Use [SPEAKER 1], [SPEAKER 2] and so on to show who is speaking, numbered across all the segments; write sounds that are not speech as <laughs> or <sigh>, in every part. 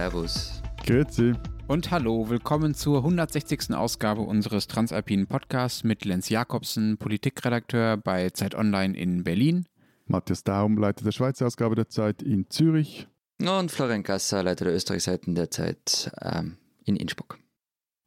[SPEAKER 1] Servus.
[SPEAKER 2] Grüezi.
[SPEAKER 3] Und hallo, willkommen zur 160. Ausgabe unseres Transalpinen Podcasts mit Lenz Jakobsen, Politikredakteur bei Zeit Online in Berlin.
[SPEAKER 2] Matthias Daum, Leiter der Schweizer Ausgabe der Zeit in Zürich.
[SPEAKER 1] Und Florian Gasser, Leiter der Österreichseiten der Zeit ähm, in Innsbruck.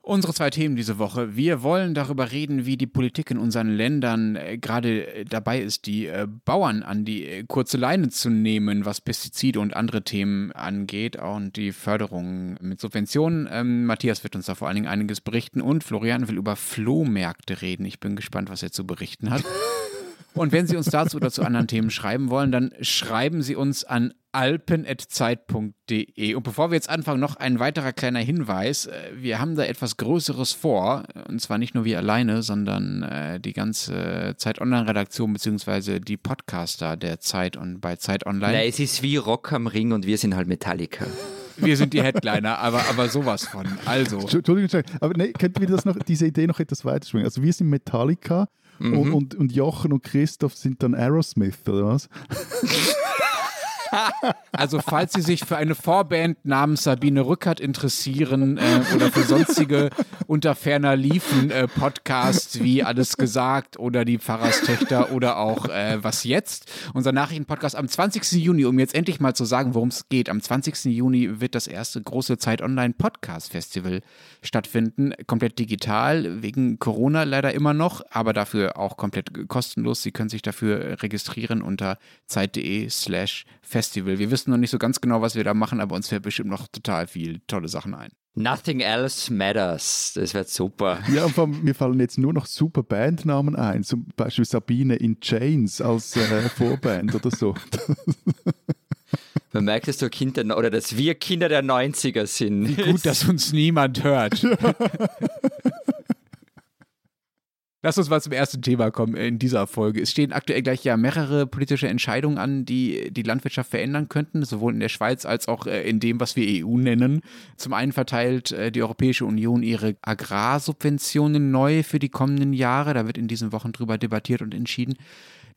[SPEAKER 3] Unsere zwei Themen diese Woche. Wir wollen darüber reden, wie die Politik in unseren Ländern äh, gerade äh, dabei ist, die äh, Bauern an die kurze Leine zu nehmen, was Pestizide und andere Themen angeht und die Förderung mit Subventionen. Ähm, Matthias wird uns da vor allen Dingen einiges berichten und Florian will über Flohmärkte reden. Ich bin gespannt, was er zu berichten hat. <laughs> Und wenn Sie uns dazu oder zu anderen Themen schreiben wollen, dann schreiben Sie uns an alpen.zeit.de. Und bevor wir jetzt anfangen, noch ein weiterer kleiner Hinweis. Äh, wir haben da etwas Größeres vor. Und zwar nicht nur wir alleine, sondern äh, die ganze Zeit Online-Redaktion beziehungsweise die Podcaster der Zeit und bei Zeit Online.
[SPEAKER 1] Na, es ist wie Rock am Ring und wir sind halt Metallica.
[SPEAKER 3] Wir sind die Headliner, aber, aber sowas von. Also.
[SPEAKER 2] Entschuldigung, aber nee, könnten wir das noch, diese Idee noch etwas weiterschwingen? Also wir sind Metallica mhm. und, und, und Jochen und Christoph sind dann Aerosmith, oder was? <laughs>
[SPEAKER 3] Also falls Sie sich für eine Vorband namens Sabine Rückert interessieren äh, oder für sonstige unter ferner Liefen äh, Podcasts wie Alles gesagt oder die Pfarrerstöchter oder auch äh, Was jetzt, unser Nachrichtenpodcast am 20. Juni, um jetzt endlich mal zu sagen, worum es geht. Am 20. Juni wird das erste große Zeit Online Podcast Festival stattfinden, komplett digital, wegen Corona leider immer noch, aber dafür auch komplett kostenlos. Sie können sich dafür registrieren unter zeit.de slash Festival. Wir wissen noch nicht so ganz genau, was wir da machen, aber uns fällt bestimmt noch total viel tolle Sachen ein.
[SPEAKER 1] Nothing else matters. Das wird super.
[SPEAKER 2] Ja, und mir fallen jetzt nur noch super Bandnamen ein. Zum Beispiel Sabine in Chains als äh, Vorband oder so.
[SPEAKER 1] Man merkt, dass du Kind der, oder dass wir Kinder der 90er sind.
[SPEAKER 3] Wie gut, dass uns niemand hört. <laughs> Lass uns mal zum ersten Thema kommen in dieser Folge. Es stehen aktuell gleich ja mehrere politische Entscheidungen an, die die Landwirtschaft verändern könnten, sowohl in der Schweiz als auch äh, in dem, was wir EU nennen. Zum einen verteilt äh, die Europäische Union ihre Agrarsubventionen neu für die kommenden Jahre. Da wird in diesen Wochen drüber debattiert und entschieden.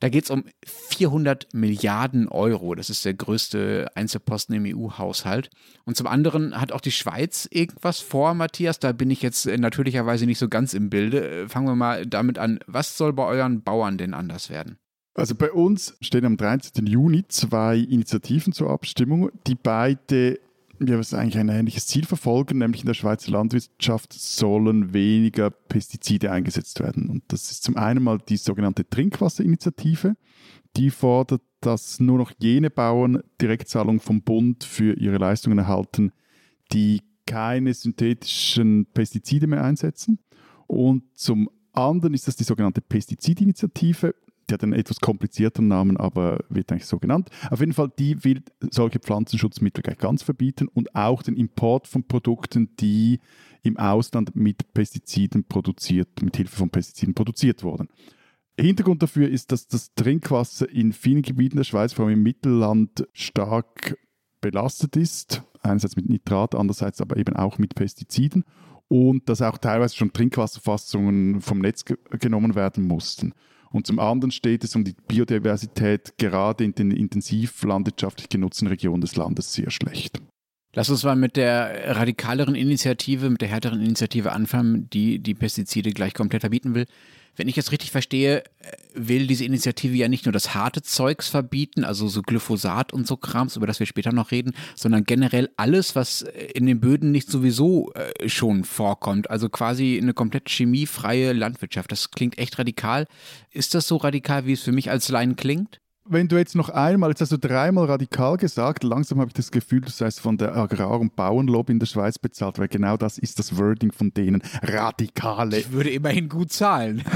[SPEAKER 3] Da geht es um 400 Milliarden Euro. Das ist der größte Einzelposten im EU-Haushalt. Und zum anderen hat auch die Schweiz irgendwas vor, Matthias. Da bin ich jetzt äh, natürlicherweise nicht so ganz im Bilde. Äh, fangen wir mal damit an. Was soll bei euren Bauern denn anders werden?
[SPEAKER 2] Also bei uns stehen am 13. Juni zwei Initiativen zur Abstimmung, die beide wir müssen eigentlich ein ähnliches Ziel verfolgen, nämlich in der Schweizer Landwirtschaft sollen weniger Pestizide eingesetzt werden. Und das ist zum einen mal die sogenannte Trinkwasserinitiative. Die fordert, dass nur noch jene Bauern Direktzahlung vom Bund für ihre Leistungen erhalten, die keine synthetischen Pestizide mehr einsetzen. Und zum anderen ist das die sogenannte Pestizidinitiative die hat einen etwas komplizierteren Namen, aber wird eigentlich so genannt. Auf jeden Fall, die will solche Pflanzenschutzmittel gleich ganz verbieten und auch den Import von Produkten, die im Ausland mit Pestiziden produziert, mit Hilfe von Pestiziden produziert wurden. Hintergrund dafür ist, dass das Trinkwasser in vielen Gebieten der Schweiz, vor allem im Mittelland, stark belastet ist. Einerseits mit Nitrat, andererseits aber eben auch mit Pestiziden. Und dass auch teilweise schon Trinkwasserfassungen vom Netz ge genommen werden mussten. Und zum anderen steht es um die Biodiversität gerade in den intensiv landwirtschaftlich genutzten Regionen des Landes sehr schlecht.
[SPEAKER 3] Lass uns mal mit der radikaleren Initiative, mit der härteren Initiative anfangen, die die Pestizide gleich komplett verbieten will. Wenn ich das richtig verstehe, will diese Initiative ja nicht nur das harte Zeugs verbieten, also so Glyphosat und so Krams, über das wir später noch reden, sondern generell alles, was in den Böden nicht sowieso äh, schon vorkommt. Also quasi eine komplett chemiefreie Landwirtschaft. Das klingt echt radikal. Ist das so radikal, wie es für mich als Laien klingt?
[SPEAKER 2] Wenn du jetzt noch einmal, jetzt hast du dreimal radikal gesagt, langsam habe ich das Gefühl, du seist von der Agrar- und Bauernlobby in der Schweiz bezahlt, weil genau das ist das Wording von denen. Radikale.
[SPEAKER 3] Ich würde immerhin gut zahlen. <laughs>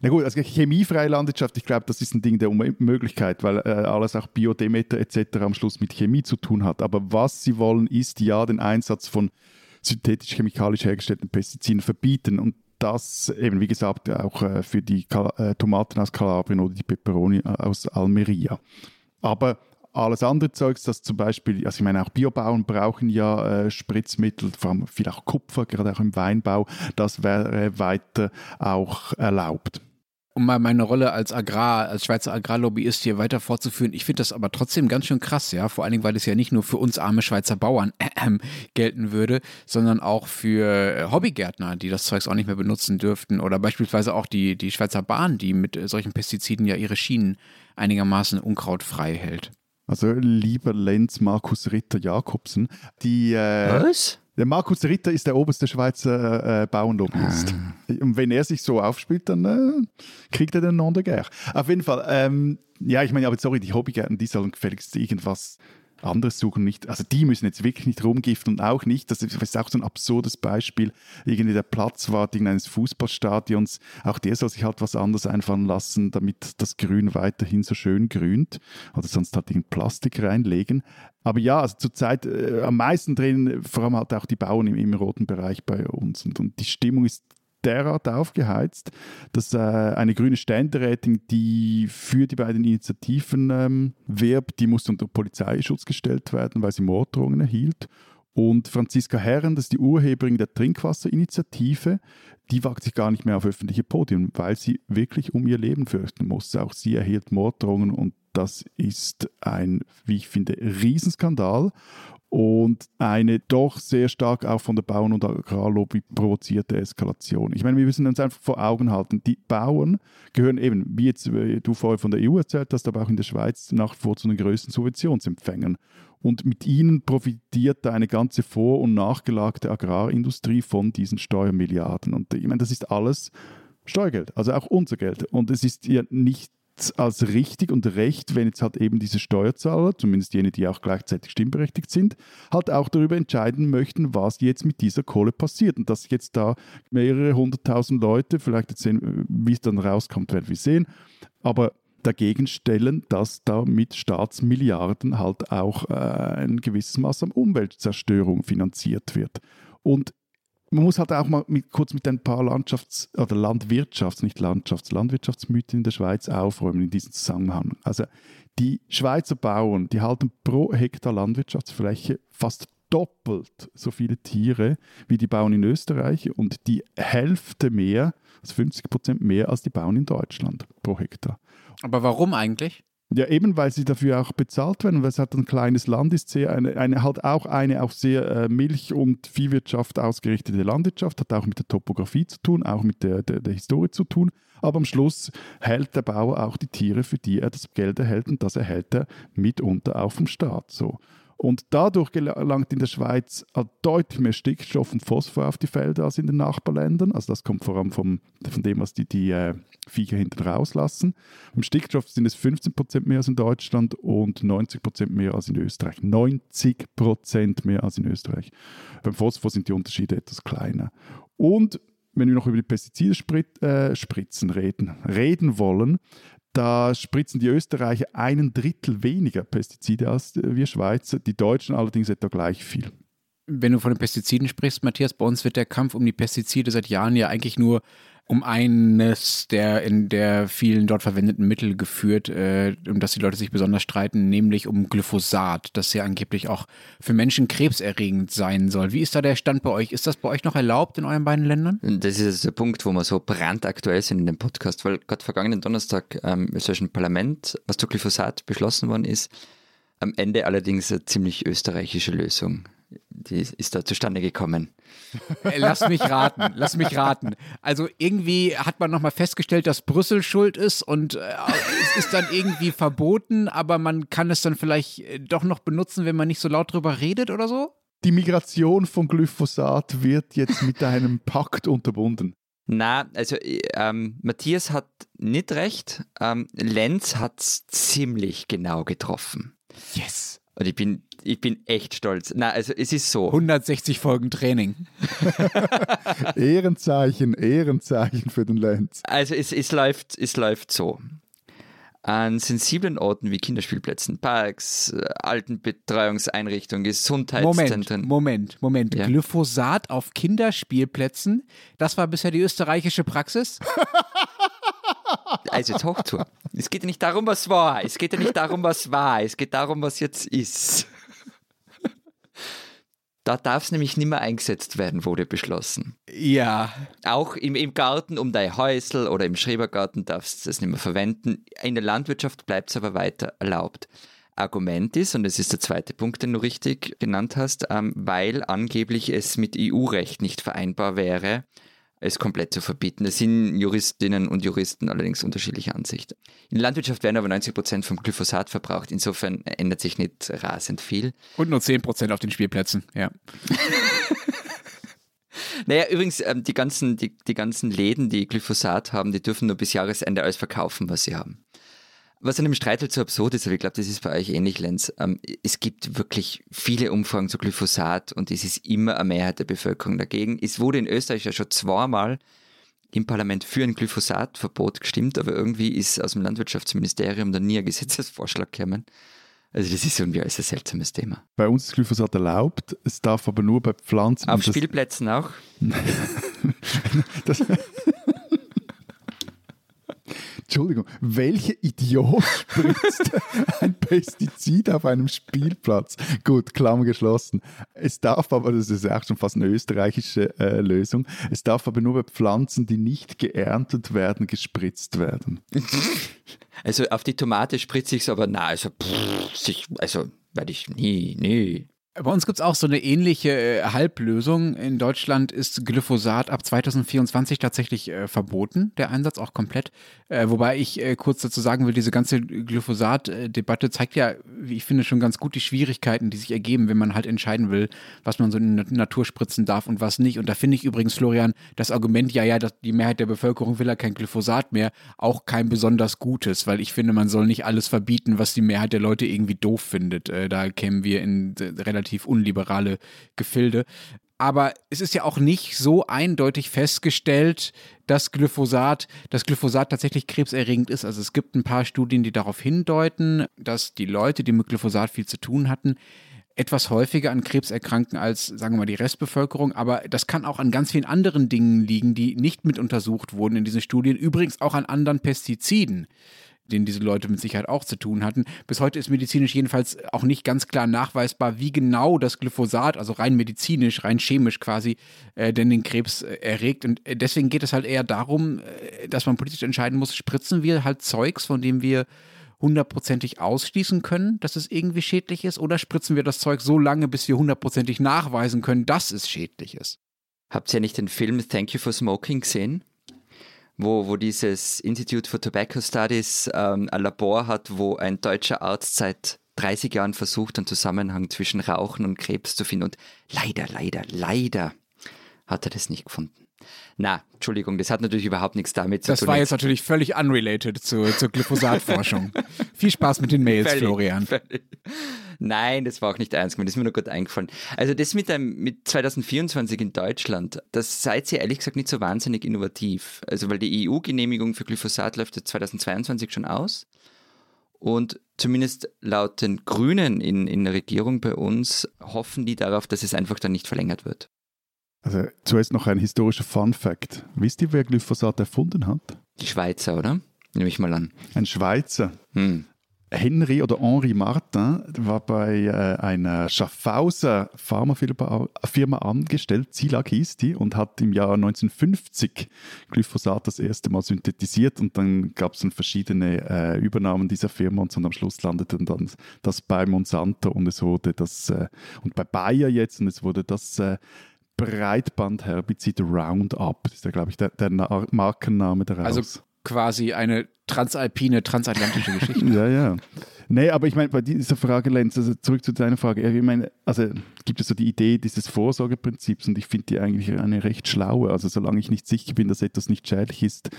[SPEAKER 2] Na gut, also chemiefreie Landwirtschaft, ich glaube, das ist ein Ding der Unmöglichkeit, weil äh, alles auch Biodemeter etc. am Schluss mit Chemie zu tun hat. Aber was sie wollen, ist ja den Einsatz von synthetisch-chemikalisch hergestellten Pestiziden verbieten. Und das eben, wie gesagt, auch äh, für die äh, Tomaten aus Kalabrien oder die Peperoni äh, aus Almeria. Aber alles andere Zeugs, das zum Beispiel, also ich meine, auch Biobauern brauchen ja äh, Spritzmittel, vor allem viel auch Kupfer, gerade auch im Weinbau, das wäre weiter auch erlaubt.
[SPEAKER 3] Um mal meine Rolle als Agrar, als Schweizer Agrarlobbyist hier weiter fortzuführen. Ich finde das aber trotzdem ganz schön krass, ja. Vor allen Dingen, weil es ja nicht nur für uns arme Schweizer Bauern äh, <clears throat> gelten würde, sondern auch für äh, Hobbygärtner, die das Zeugs auch nicht mehr benutzen dürften. Oder beispielsweise auch die, die Schweizer Bahn, die mit äh, solchen Pestiziden ja ihre Schienen einigermaßen unkrautfrei hält.
[SPEAKER 2] Also lieber Lenz Markus Ritter Jakobsen, die äh,
[SPEAKER 1] Was?
[SPEAKER 2] Der Markus Ritter ist der oberste Schweizer äh, Bauernlobbyist. Ah. Und wenn er sich so aufspielt, dann äh, kriegt er den Nom de guerre. Auf jeden Fall, ähm, ja, ich meine, aber sorry, die Hobbygärten, die sollen gefälligst irgendwas anderes suchen nicht, also die müssen jetzt wirklich nicht rumgiften und auch nicht, das ist auch so ein absurdes Beispiel, irgendwie der Platzwart eines Fußballstadions, auch der soll sich halt was anderes einfallen lassen, damit das Grün weiterhin so schön grünt oder sonst halt in Plastik reinlegen. Aber ja, also zurzeit äh, am meisten drehen vor allem halt auch die Bauern im, im roten Bereich bei uns und, und die Stimmung ist derart aufgeheizt, dass äh, eine grüne Ständerätin, die für die beiden Initiativen ähm, wirbt, die musste unter Polizeischutz gestellt werden, weil sie Morddrohungen erhielt. Und Franziska Herren, das ist die Urheberin der Trinkwasserinitiative, die wagt sich gar nicht mehr auf öffentliche Podien, weil sie wirklich um ihr Leben fürchten muss. Auch sie erhielt Morddrohungen und das ist ein, wie ich finde, Riesenskandal und eine doch sehr stark auch von der Bauern- und Agrarlobby provozierte Eskalation. Ich meine, wir müssen uns einfach vor Augen halten, die Bauern gehören eben, wie jetzt wie du vorher von der EU erzählt hast, aber auch in der Schweiz nach wie vor zu den größten Subventionsempfängern. Und mit ihnen profitiert eine ganze vor- und nachgelagerte Agrarindustrie von diesen Steuermilliarden. Und ich meine, das ist alles Steuergeld, also auch unser Geld. Und es ist ja nicht als richtig und recht, wenn jetzt halt eben diese Steuerzahler, zumindest jene, die auch gleichzeitig stimmberechtigt sind, halt auch darüber entscheiden möchten, was jetzt mit dieser Kohle passiert. Und dass jetzt da mehrere hunderttausend Leute, vielleicht jetzt sehen, wie es dann rauskommt, werden wir sehen, aber dagegen stellen, dass da mit Staatsmilliarden halt auch äh, ein gewisses Maß an Umweltzerstörung finanziert wird. Und man muss halt auch mal mit, kurz mit ein paar Landschafts- oder Landwirtschafts-, nicht Landschafts-, Landwirtschaftsmythen in der Schweiz aufräumen in diesem Zusammenhang. Also die Schweizer Bauern, die halten pro Hektar Landwirtschaftsfläche fast doppelt so viele Tiere wie die Bauern in Österreich und die Hälfte mehr, also 50 Prozent mehr als die Bauern in Deutschland pro Hektar.
[SPEAKER 3] Aber warum eigentlich?
[SPEAKER 2] Ja, eben weil sie dafür auch bezahlt werden, weil es halt ein kleines Land ist, sehr eine, eine halt auch eine auf sehr äh, Milch- und Viehwirtschaft ausgerichtete Landwirtschaft, hat auch mit der Topografie zu tun, auch mit der, der, der Historie zu tun. Aber am Schluss hält der Bauer auch die Tiere, für die er das Geld erhält und das erhält er mitunter auch vom Staat. So. Und dadurch gelangt in der Schweiz deutlich mehr Stickstoff und Phosphor auf die Felder als in den Nachbarländern. Also das kommt vor allem vom, von dem, was die, die äh, Viecher hinten rauslassen. Im Stickstoff sind es 15% mehr als in Deutschland und 90% mehr als in Österreich. 90% mehr als in Österreich. Beim Phosphor sind die Unterschiede etwas kleiner. Und wenn wir noch über die Pestizide äh, spritzen reden, reden wollen, da spritzen die Österreicher einen Drittel weniger Pestizide als wir Schweizer, die Deutschen allerdings etwa gleich viel.
[SPEAKER 3] Wenn du von den Pestiziden sprichst, Matthias, bei uns wird der Kampf um die Pestizide seit Jahren ja eigentlich nur um eines der in der vielen dort verwendeten Mittel geführt, äh, um das die Leute sich besonders streiten, nämlich um Glyphosat, das ja angeblich auch für Menschen krebserregend sein soll. Wie ist da der Stand bei euch? Ist das bei euch noch erlaubt in euren beiden Ländern?
[SPEAKER 1] Das ist der Punkt, wo wir so brandaktuell sind in dem Podcast, weil gerade vergangenen Donnerstag ähm, im österreichischen Parlament, was zu Glyphosat beschlossen worden ist, am Ende allerdings eine ziemlich österreichische Lösung die ist da zustande gekommen?
[SPEAKER 3] Äh, lass mich raten, lass mich raten. Also irgendwie hat man nochmal festgestellt, dass Brüssel schuld ist und äh, es ist dann irgendwie verboten, aber man kann es dann vielleicht äh, doch noch benutzen, wenn man nicht so laut drüber redet oder so?
[SPEAKER 2] Die Migration von Glyphosat wird jetzt mit einem Pakt unterbunden.
[SPEAKER 1] Na, also ähm, Matthias hat nicht recht. Ähm, Lenz hat es ziemlich genau getroffen.
[SPEAKER 3] Yes.
[SPEAKER 1] Und ich bin, ich bin echt stolz. Na, also es ist so.
[SPEAKER 3] 160 Folgen Training. <laughs> <laughs>
[SPEAKER 2] Ehrenzeichen, Ehrenzeichen für den Lenz.
[SPEAKER 1] Also es, es, läuft, es läuft so. An sensiblen Orten wie Kinderspielplätzen, Parks, Altenbetreuungseinrichtungen, Gesundheitszentren.
[SPEAKER 3] Moment, Moment, Moment. Ja. Glyphosat auf Kinderspielplätzen, das war bisher die österreichische Praxis? <laughs>
[SPEAKER 1] Also jetzt hoch zu. Es geht ja nicht darum, was war. Es geht ja nicht darum, was war. Es geht darum, was jetzt ist. Da darf es nämlich nicht mehr eingesetzt werden, wurde beschlossen.
[SPEAKER 3] Ja.
[SPEAKER 1] Auch im, im Garten um dein Häusl oder im Schrebergarten darfst du das nicht mehr verwenden. In der Landwirtschaft bleibt es aber weiter erlaubt. Argument ist, und das ist der zweite Punkt, den du richtig genannt hast, ähm, weil angeblich es mit EU-Recht nicht vereinbar wäre, es komplett zu verbieten. Das sind Juristinnen und Juristen allerdings unterschiedlicher Ansicht. In der Landwirtschaft werden aber 90 Prozent vom Glyphosat verbraucht. Insofern ändert sich nicht rasend viel.
[SPEAKER 3] Und nur 10 Prozent auf den Spielplätzen, ja. <laughs>
[SPEAKER 1] Naja, übrigens, ähm, die, ganzen, die, die ganzen Läden, die Glyphosat haben, die dürfen nur bis Jahresende alles verkaufen, was sie haben. Was an dem Streit halt so absurd ist, aber ich glaube, das ist bei euch ähnlich, Lenz. Ähm, es gibt wirklich viele Umfragen zu Glyphosat und es ist immer eine Mehrheit der Bevölkerung dagegen. Es wurde in Österreich ja schon zweimal im Parlament für ein Glyphosatverbot gestimmt, aber irgendwie ist aus dem Landwirtschaftsministerium dann nie ein Gesetzesvorschlag gekommen. Also das ist irgendwie alles ein seltsames Thema.
[SPEAKER 2] Bei uns ist Glyphosat erlaubt, es darf aber nur bei Pflanzen.
[SPEAKER 1] Auf Spielplätzen auch? <laughs>
[SPEAKER 2] das, Entschuldigung, welcher Idiot <laughs> spritzt ein Pestizid auf einem Spielplatz? Gut, Klammer geschlossen. Es darf aber, das ist auch schon fast eine österreichische äh, Lösung, es darf aber nur bei Pflanzen, die nicht geerntet werden, gespritzt werden. <laughs>
[SPEAKER 1] Also auf die Tomate spritze ich es aber, na, also, pff, also werde ich nie, nie.
[SPEAKER 3] Bei uns gibt es auch so eine ähnliche äh, Halblösung. In Deutschland ist Glyphosat ab 2024 tatsächlich äh, verboten, der Einsatz auch komplett. Äh, wobei ich äh, kurz dazu sagen will, diese ganze Glyphosat-Debatte zeigt ja, wie ich finde, schon ganz gut die Schwierigkeiten, die sich ergeben, wenn man halt entscheiden will, was man so in der Natur spritzen darf und was nicht. Und da finde ich übrigens, Florian, das Argument, ja, ja, die Mehrheit der Bevölkerung will ja kein Glyphosat mehr, auch kein besonders gutes, weil ich finde, man soll nicht alles verbieten, was die Mehrheit der Leute irgendwie doof findet. Äh, da kämen wir in relativ relativ unliberale Gefilde. Aber es ist ja auch nicht so eindeutig festgestellt, dass Glyphosat, dass Glyphosat tatsächlich krebserregend ist. Also es gibt ein paar Studien, die darauf hindeuten, dass die Leute, die mit Glyphosat viel zu tun hatten, etwas häufiger an Krebs erkranken als, sagen wir mal, die Restbevölkerung. Aber das kann auch an ganz vielen anderen Dingen liegen, die nicht mit untersucht wurden in diesen Studien. Übrigens auch an anderen Pestiziden denen diese Leute mit Sicherheit auch zu tun hatten. Bis heute ist medizinisch jedenfalls auch nicht ganz klar nachweisbar, wie genau das Glyphosat, also rein medizinisch, rein chemisch quasi, äh, denn den Krebs äh, erregt. Und äh, deswegen geht es halt eher darum, äh, dass man politisch entscheiden muss, spritzen wir halt Zeugs, von dem wir hundertprozentig ausschließen können, dass es irgendwie schädlich ist, oder spritzen wir das Zeug so lange, bis wir hundertprozentig nachweisen können, dass es schädlich ist?
[SPEAKER 1] Habt ihr nicht den Film Thank You for Smoking gesehen? Wo, wo dieses Institute for Tobacco Studies ähm, ein Labor hat, wo ein deutscher Arzt seit 30 Jahren versucht, einen Zusammenhang zwischen Rauchen und Krebs zu finden. Und leider, leider, leider hat er das nicht gefunden. Na, Entschuldigung, das hat natürlich überhaupt nichts damit
[SPEAKER 3] zu das tun. Das war jetzt natürlich völlig unrelated zur, zur Glyphosat-Forschung. <laughs> Viel Spaß mit den Mails, völlig, Florian. Völlig.
[SPEAKER 1] Nein, das war auch nicht ernst gemeint, das ist mir nur gut eingefallen. Also das mit, einem, mit 2024 in Deutschland, das seid ihr ehrlich gesagt nicht so wahnsinnig innovativ. Also weil die EU-Genehmigung für Glyphosat läuft 2022 schon aus. Und zumindest laut den Grünen in, in der Regierung bei uns hoffen die darauf, dass es einfach dann nicht verlängert wird.
[SPEAKER 2] Also zuerst noch ein historischer Fun Fact. Wisst ihr, wer Glyphosat erfunden hat?
[SPEAKER 1] Die Schweizer, oder? Nehme ich mal an.
[SPEAKER 2] Ein Schweizer. Hm. Henry oder Henri Martin war bei äh, einer Schaffhauser Pharmafirma angestellt, Zilag hieß die, und hat im Jahr 1950 Glyphosat das erste Mal synthetisiert und dann gab es dann verschiedene äh, Übernahmen dieser Firma und, und am Schluss landete dann das bei Monsanto und es wurde das, äh, und bei Bayer jetzt und es wurde das äh, Breitbandherbizid Roundup. Das ist ja, glaube ich, der, der Markenname daraus.
[SPEAKER 3] Also quasi eine transalpine, transatlantische Geschichte. <laughs>
[SPEAKER 2] ja, ja. Nee, aber ich meine, bei dieser Frage, Lenz, also zurück zu deiner Frage. Ich meine, also gibt es so die Idee dieses Vorsorgeprinzips und ich finde die eigentlich eine recht schlaue. Also solange ich nicht sicher bin, dass etwas nicht schädlich ist,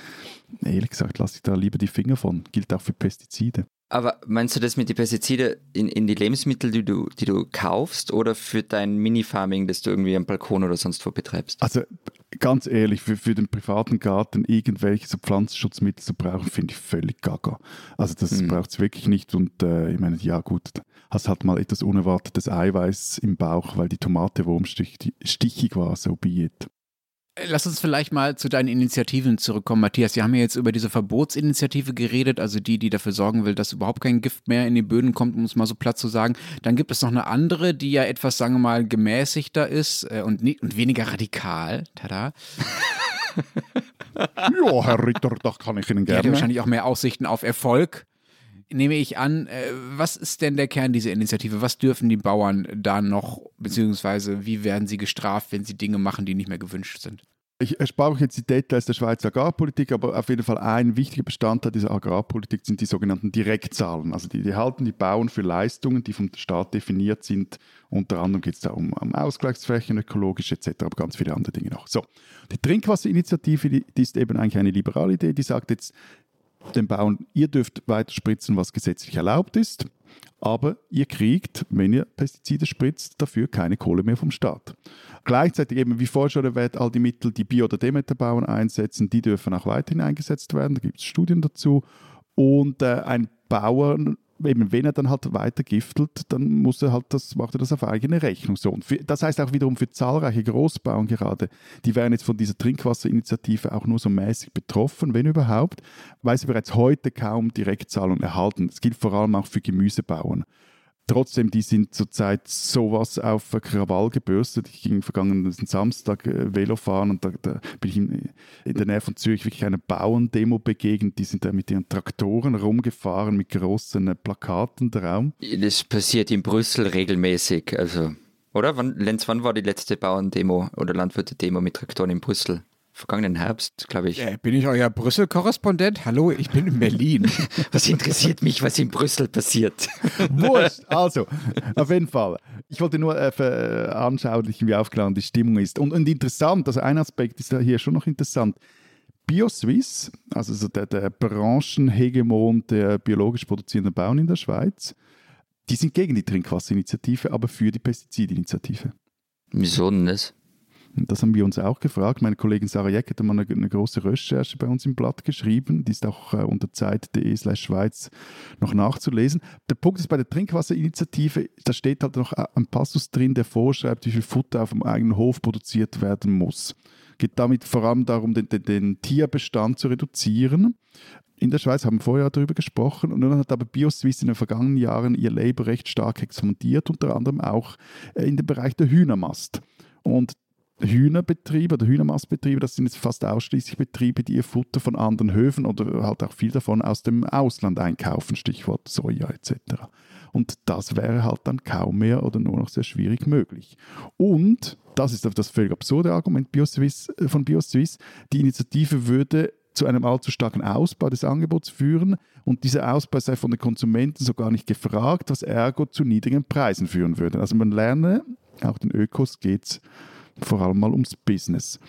[SPEAKER 2] ehrlich gesagt, lasse ich da lieber die Finger von. Gilt auch für Pestizide.
[SPEAKER 1] Aber meinst du das mit den Pestiziden in, in die Lebensmittel, die du, die du kaufst oder für dein Mini-Farming, das du irgendwie am Balkon oder sonst wo betreibst?
[SPEAKER 2] Also ganz ehrlich, für, für den privaten Garten irgendwelche so Pflanzenschutzmittel zu brauchen, finde ich völlig gaga. Also das mhm. braucht es wirklich nicht und äh, ich meine, ja gut, hast halt mal etwas unerwartetes Eiweiß im Bauch, weil die Tomate wurmstichig war, so be it.
[SPEAKER 3] Äh, lass uns vielleicht mal zu deinen Initiativen zurückkommen, Matthias. Wir haben ja jetzt über diese Verbotsinitiative geredet, also die, die dafür sorgen will, dass überhaupt kein Gift mehr in die Böden kommt, um es mal so platt zu sagen. Dann gibt es noch eine andere, die ja etwas, sagen wir mal, gemäßigter ist äh, und, und weniger radikal. Tada. <laughs>
[SPEAKER 2] ja, Herr Ritter, das kann ich Ihnen gerne.
[SPEAKER 3] Die hat wahrscheinlich auch mehr Aussichten auf Erfolg nehme ich an, äh, was ist denn der Kern dieser Initiative? Was dürfen die Bauern da noch, beziehungsweise wie werden sie gestraft, wenn sie Dinge machen, die nicht mehr gewünscht sind?
[SPEAKER 2] Ich erspare euch jetzt die Details der Schweizer Agrarpolitik, aber auf jeden Fall ein wichtiger Bestandteil dieser Agrarpolitik sind die sogenannten Direktzahlen. Also die, die halten die Bauern für Leistungen, die vom Staat definiert sind. Unter anderem geht es da um, um Ausgleichsflächen, ökologisch etc., aber ganz viele andere Dinge noch. So, die Trinkwasserinitiative, die, die ist eben eigentlich eine liberale Idee, die sagt jetzt, den Bauern, ihr dürft weiter spritzen, was gesetzlich erlaubt ist, aber ihr kriegt, wenn ihr Pestizide spritzt, dafür keine Kohle mehr vom Staat. Gleichzeitig eben, wie vorher schon erwähnt, all die Mittel, die Bio- oder Demeterbauern einsetzen, die dürfen auch weiterhin eingesetzt werden. Da gibt es Studien dazu. Und äh, ein Bauer eben, wenn er dann halt weiter giftelt, dann muss er halt das, macht er das auf eigene Rechnung. So. Und für, das heißt auch wiederum für zahlreiche Großbauern gerade, die werden jetzt von dieser Trinkwasserinitiative auch nur so mäßig betroffen, wenn überhaupt, weil sie bereits heute kaum Direktzahlungen erhalten. Das gilt vor allem auch für Gemüsebauern. Trotzdem, die sind zurzeit sowas auf Krawall gebürstet. Ich ging vergangenen Samstag äh, Velo fahren und da, da, bin ich in, in, der Nähe von Zürich wirklich einer Bauerndemo begegnet. Die sind da mit ihren Traktoren rumgefahren mit großen äh, Plakaten drauf.
[SPEAKER 1] Das passiert in Brüssel regelmäßig. Also, oder? Wann, Lenz, wann war die letzte Bauerndemo oder Landwirte-Demo mit Traktoren in Brüssel? Vergangenen Herbst, glaube ich.
[SPEAKER 3] Äh, bin ich euer Brüssel-Korrespondent? Hallo, ich bin in Berlin. <laughs>
[SPEAKER 1] was interessiert mich, was in Brüssel passiert? <laughs>
[SPEAKER 2] Wurscht. Also, auf jeden Fall. Ich wollte nur äh, veranschaulichen, wie aufgeladen die Stimmung ist. Und, und interessant, also ein Aspekt ist hier schon noch interessant. BioSwiss, also so der, der Branchenhegemon der biologisch produzierenden Bauern in der Schweiz, die sind gegen die Trinkwasserinitiative, aber für die Pestizidinitiative.
[SPEAKER 1] Wieso denn das?
[SPEAKER 2] Das haben wir uns auch gefragt. Meine Kollegin Sarah Jeck hat mal eine, eine, große Recherche bei uns im Blatt geschrieben. Die ist auch äh, unter zeit.de Schweiz noch nachzulesen. Der Punkt ist bei der Trinkwasserinitiative, da steht halt noch ein Passus drin, der vorschreibt, wie viel Futter auf dem eigenen Hof produziert werden muss. Geht damit vor allem darum, den, den, den Tierbestand zu reduzieren. In der Schweiz haben wir vorher darüber gesprochen und dann hat aber BioSwiss in den vergangenen Jahren ihr Label recht stark expandiert, unter anderem auch äh, in den Bereich der Hühnermast. Und Hühnerbetriebe oder Hühnermastbetriebe, das sind jetzt fast ausschließlich Betriebe, die ihr Futter von anderen Höfen oder halt auch viel davon aus dem Ausland einkaufen, Stichwort Soja etc. Und das wäre halt dann kaum mehr oder nur noch sehr schwierig möglich. Und, das ist das völlig absurde Argument äh, von BioSwiss, die Initiative würde zu einem allzu starken Ausbau des Angebots führen und dieser Ausbau sei von den Konsumenten so gar nicht gefragt, was ergo zu niedrigen Preisen führen würde. Also man lerne, auch den Ökos geht es vor allem mal ums Business.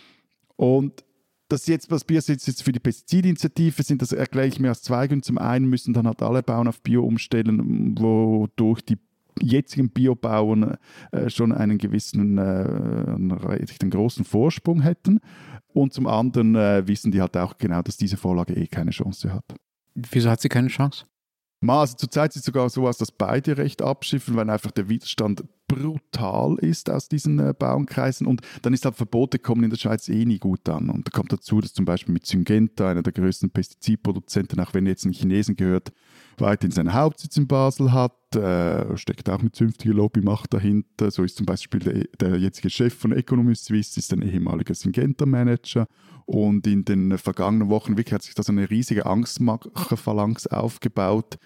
[SPEAKER 2] Und das jetzt, was Bio jetzt für die Pestizidinitiative sind, das erkläre ich mir aus zwei Gründen. Zum einen müssen dann halt alle Bauern auf Bio umstellen, wodurch die jetzigen Biobauern äh, schon einen gewissen, äh, einen großen Vorsprung hätten. Und zum anderen äh, wissen die halt auch genau, dass diese Vorlage eh keine Chance hat.
[SPEAKER 3] Wieso hat sie keine Chance?
[SPEAKER 2] Also zurzeit sieht es sogar so aus, dass beide recht abschiffen, weil einfach der Widerstand brutal ist aus diesen äh, Bauernkreisen und dann ist halt Verbote kommen in der Schweiz eh nie gut an. Und da kommt dazu, dass zum Beispiel mit Syngenta, einer der größten Pestizidproduzenten, auch wenn jetzt ein Chinesen gehört, weiterhin seinen Hauptsitz in Basel hat, äh, steckt auch mit zünftiger Lobbymacht dahinter. So ist zum Beispiel der, der jetzige Chef von Economy Suisse, ist ein ehemaliger Syngenta-Manager. Und in den vergangenen Wochen wirklich hat sich da so eine riesige Angstmacher-Phalanx aufgebaut,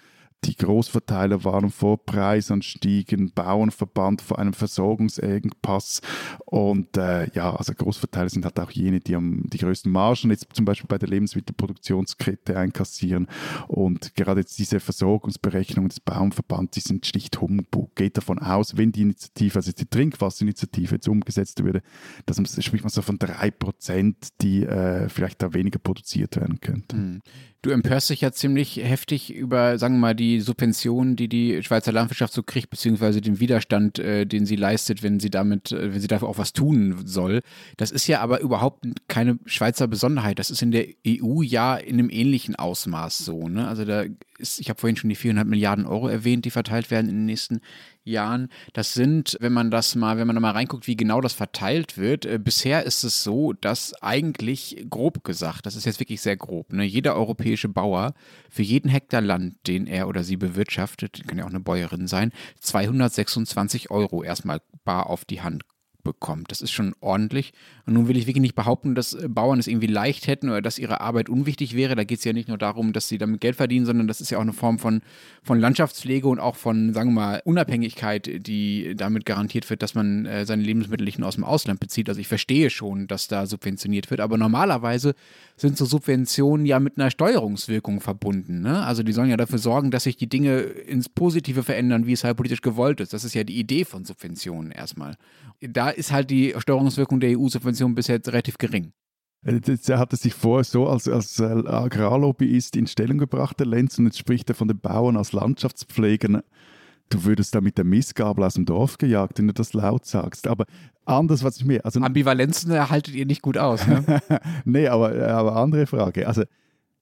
[SPEAKER 2] die Großverteiler waren vor Preisanstiegen, Bauernverband vor einem Versorgungsengpass und äh, ja, also Großverteiler sind halt auch jene, die am, die größten Margen jetzt zum Beispiel bei der Lebensmittelproduktionskette einkassieren und gerade jetzt diese Versorgungsberechnungen des Bauernverbands, die sind schlicht Humbug. Geht davon aus, wenn die Initiative, also die Trinkwasserinitiative jetzt umgesetzt würde, dass man, spricht man so von drei Prozent, die äh, vielleicht da weniger produziert werden könnten. Hm.
[SPEAKER 3] Du empörst dich ja ziemlich heftig über, sagen wir mal, die Subventionen, die die Schweizer Landwirtschaft so kriegt, beziehungsweise den Widerstand, äh, den sie leistet, wenn sie damit, äh, wenn sie dafür auch was tun soll. Das ist ja aber überhaupt keine Schweizer Besonderheit. Das ist in der EU ja in einem ähnlichen Ausmaß so. Ne? Also da ist, ich habe vorhin schon die 400 Milliarden Euro erwähnt, die verteilt werden in den nächsten Jahren. Das sind, wenn man das mal, wenn man da mal reinguckt, wie genau das verteilt wird, äh, bisher ist es so, dass eigentlich grob gesagt, das ist jetzt wirklich sehr grob, ne, jeder europäische Bauer für jeden Hektar Land, den er oder sie bewirtschaftet, kann ja auch eine Bäuerin sein, 226 Euro erstmal bar auf die Hand bekommt. Das ist schon ordentlich. Und nun will ich wirklich nicht behaupten, dass äh, Bauern es irgendwie leicht hätten oder dass ihre Arbeit unwichtig wäre. Da geht es ja nicht nur darum, dass sie damit Geld verdienen, sondern das ist ja auch eine Form von, von Landschaftspflege und auch von, sagen wir mal, Unabhängigkeit, die damit garantiert wird, dass man äh, seine Lebensmittel nicht nur aus dem Ausland bezieht. Also ich verstehe schon, dass da subventioniert wird, aber normalerweise sind so Subventionen ja mit einer Steuerungswirkung verbunden. Ne? Also die sollen ja dafür sorgen, dass sich die Dinge ins Positive verändern, wie es halt politisch gewollt ist. Das ist ja die Idee von Subventionen erstmal. Da ist halt die Steuerungswirkung der EU-Subvention bisher relativ gering.
[SPEAKER 2] Er hat sich vorher so als, als Agrarlobbyist in Stellung gebracht, der Lenz, und jetzt spricht er von den Bauern als Landschaftspflegern. Du würdest da mit der Missgabel aus dem Dorf gejagt, wenn du das laut sagst. Aber anders, was ich mir. Also,
[SPEAKER 3] Ambivalenzen erhaltet ihr nicht gut aus, ne? <laughs>
[SPEAKER 2] nee, aber, aber andere Frage. Also,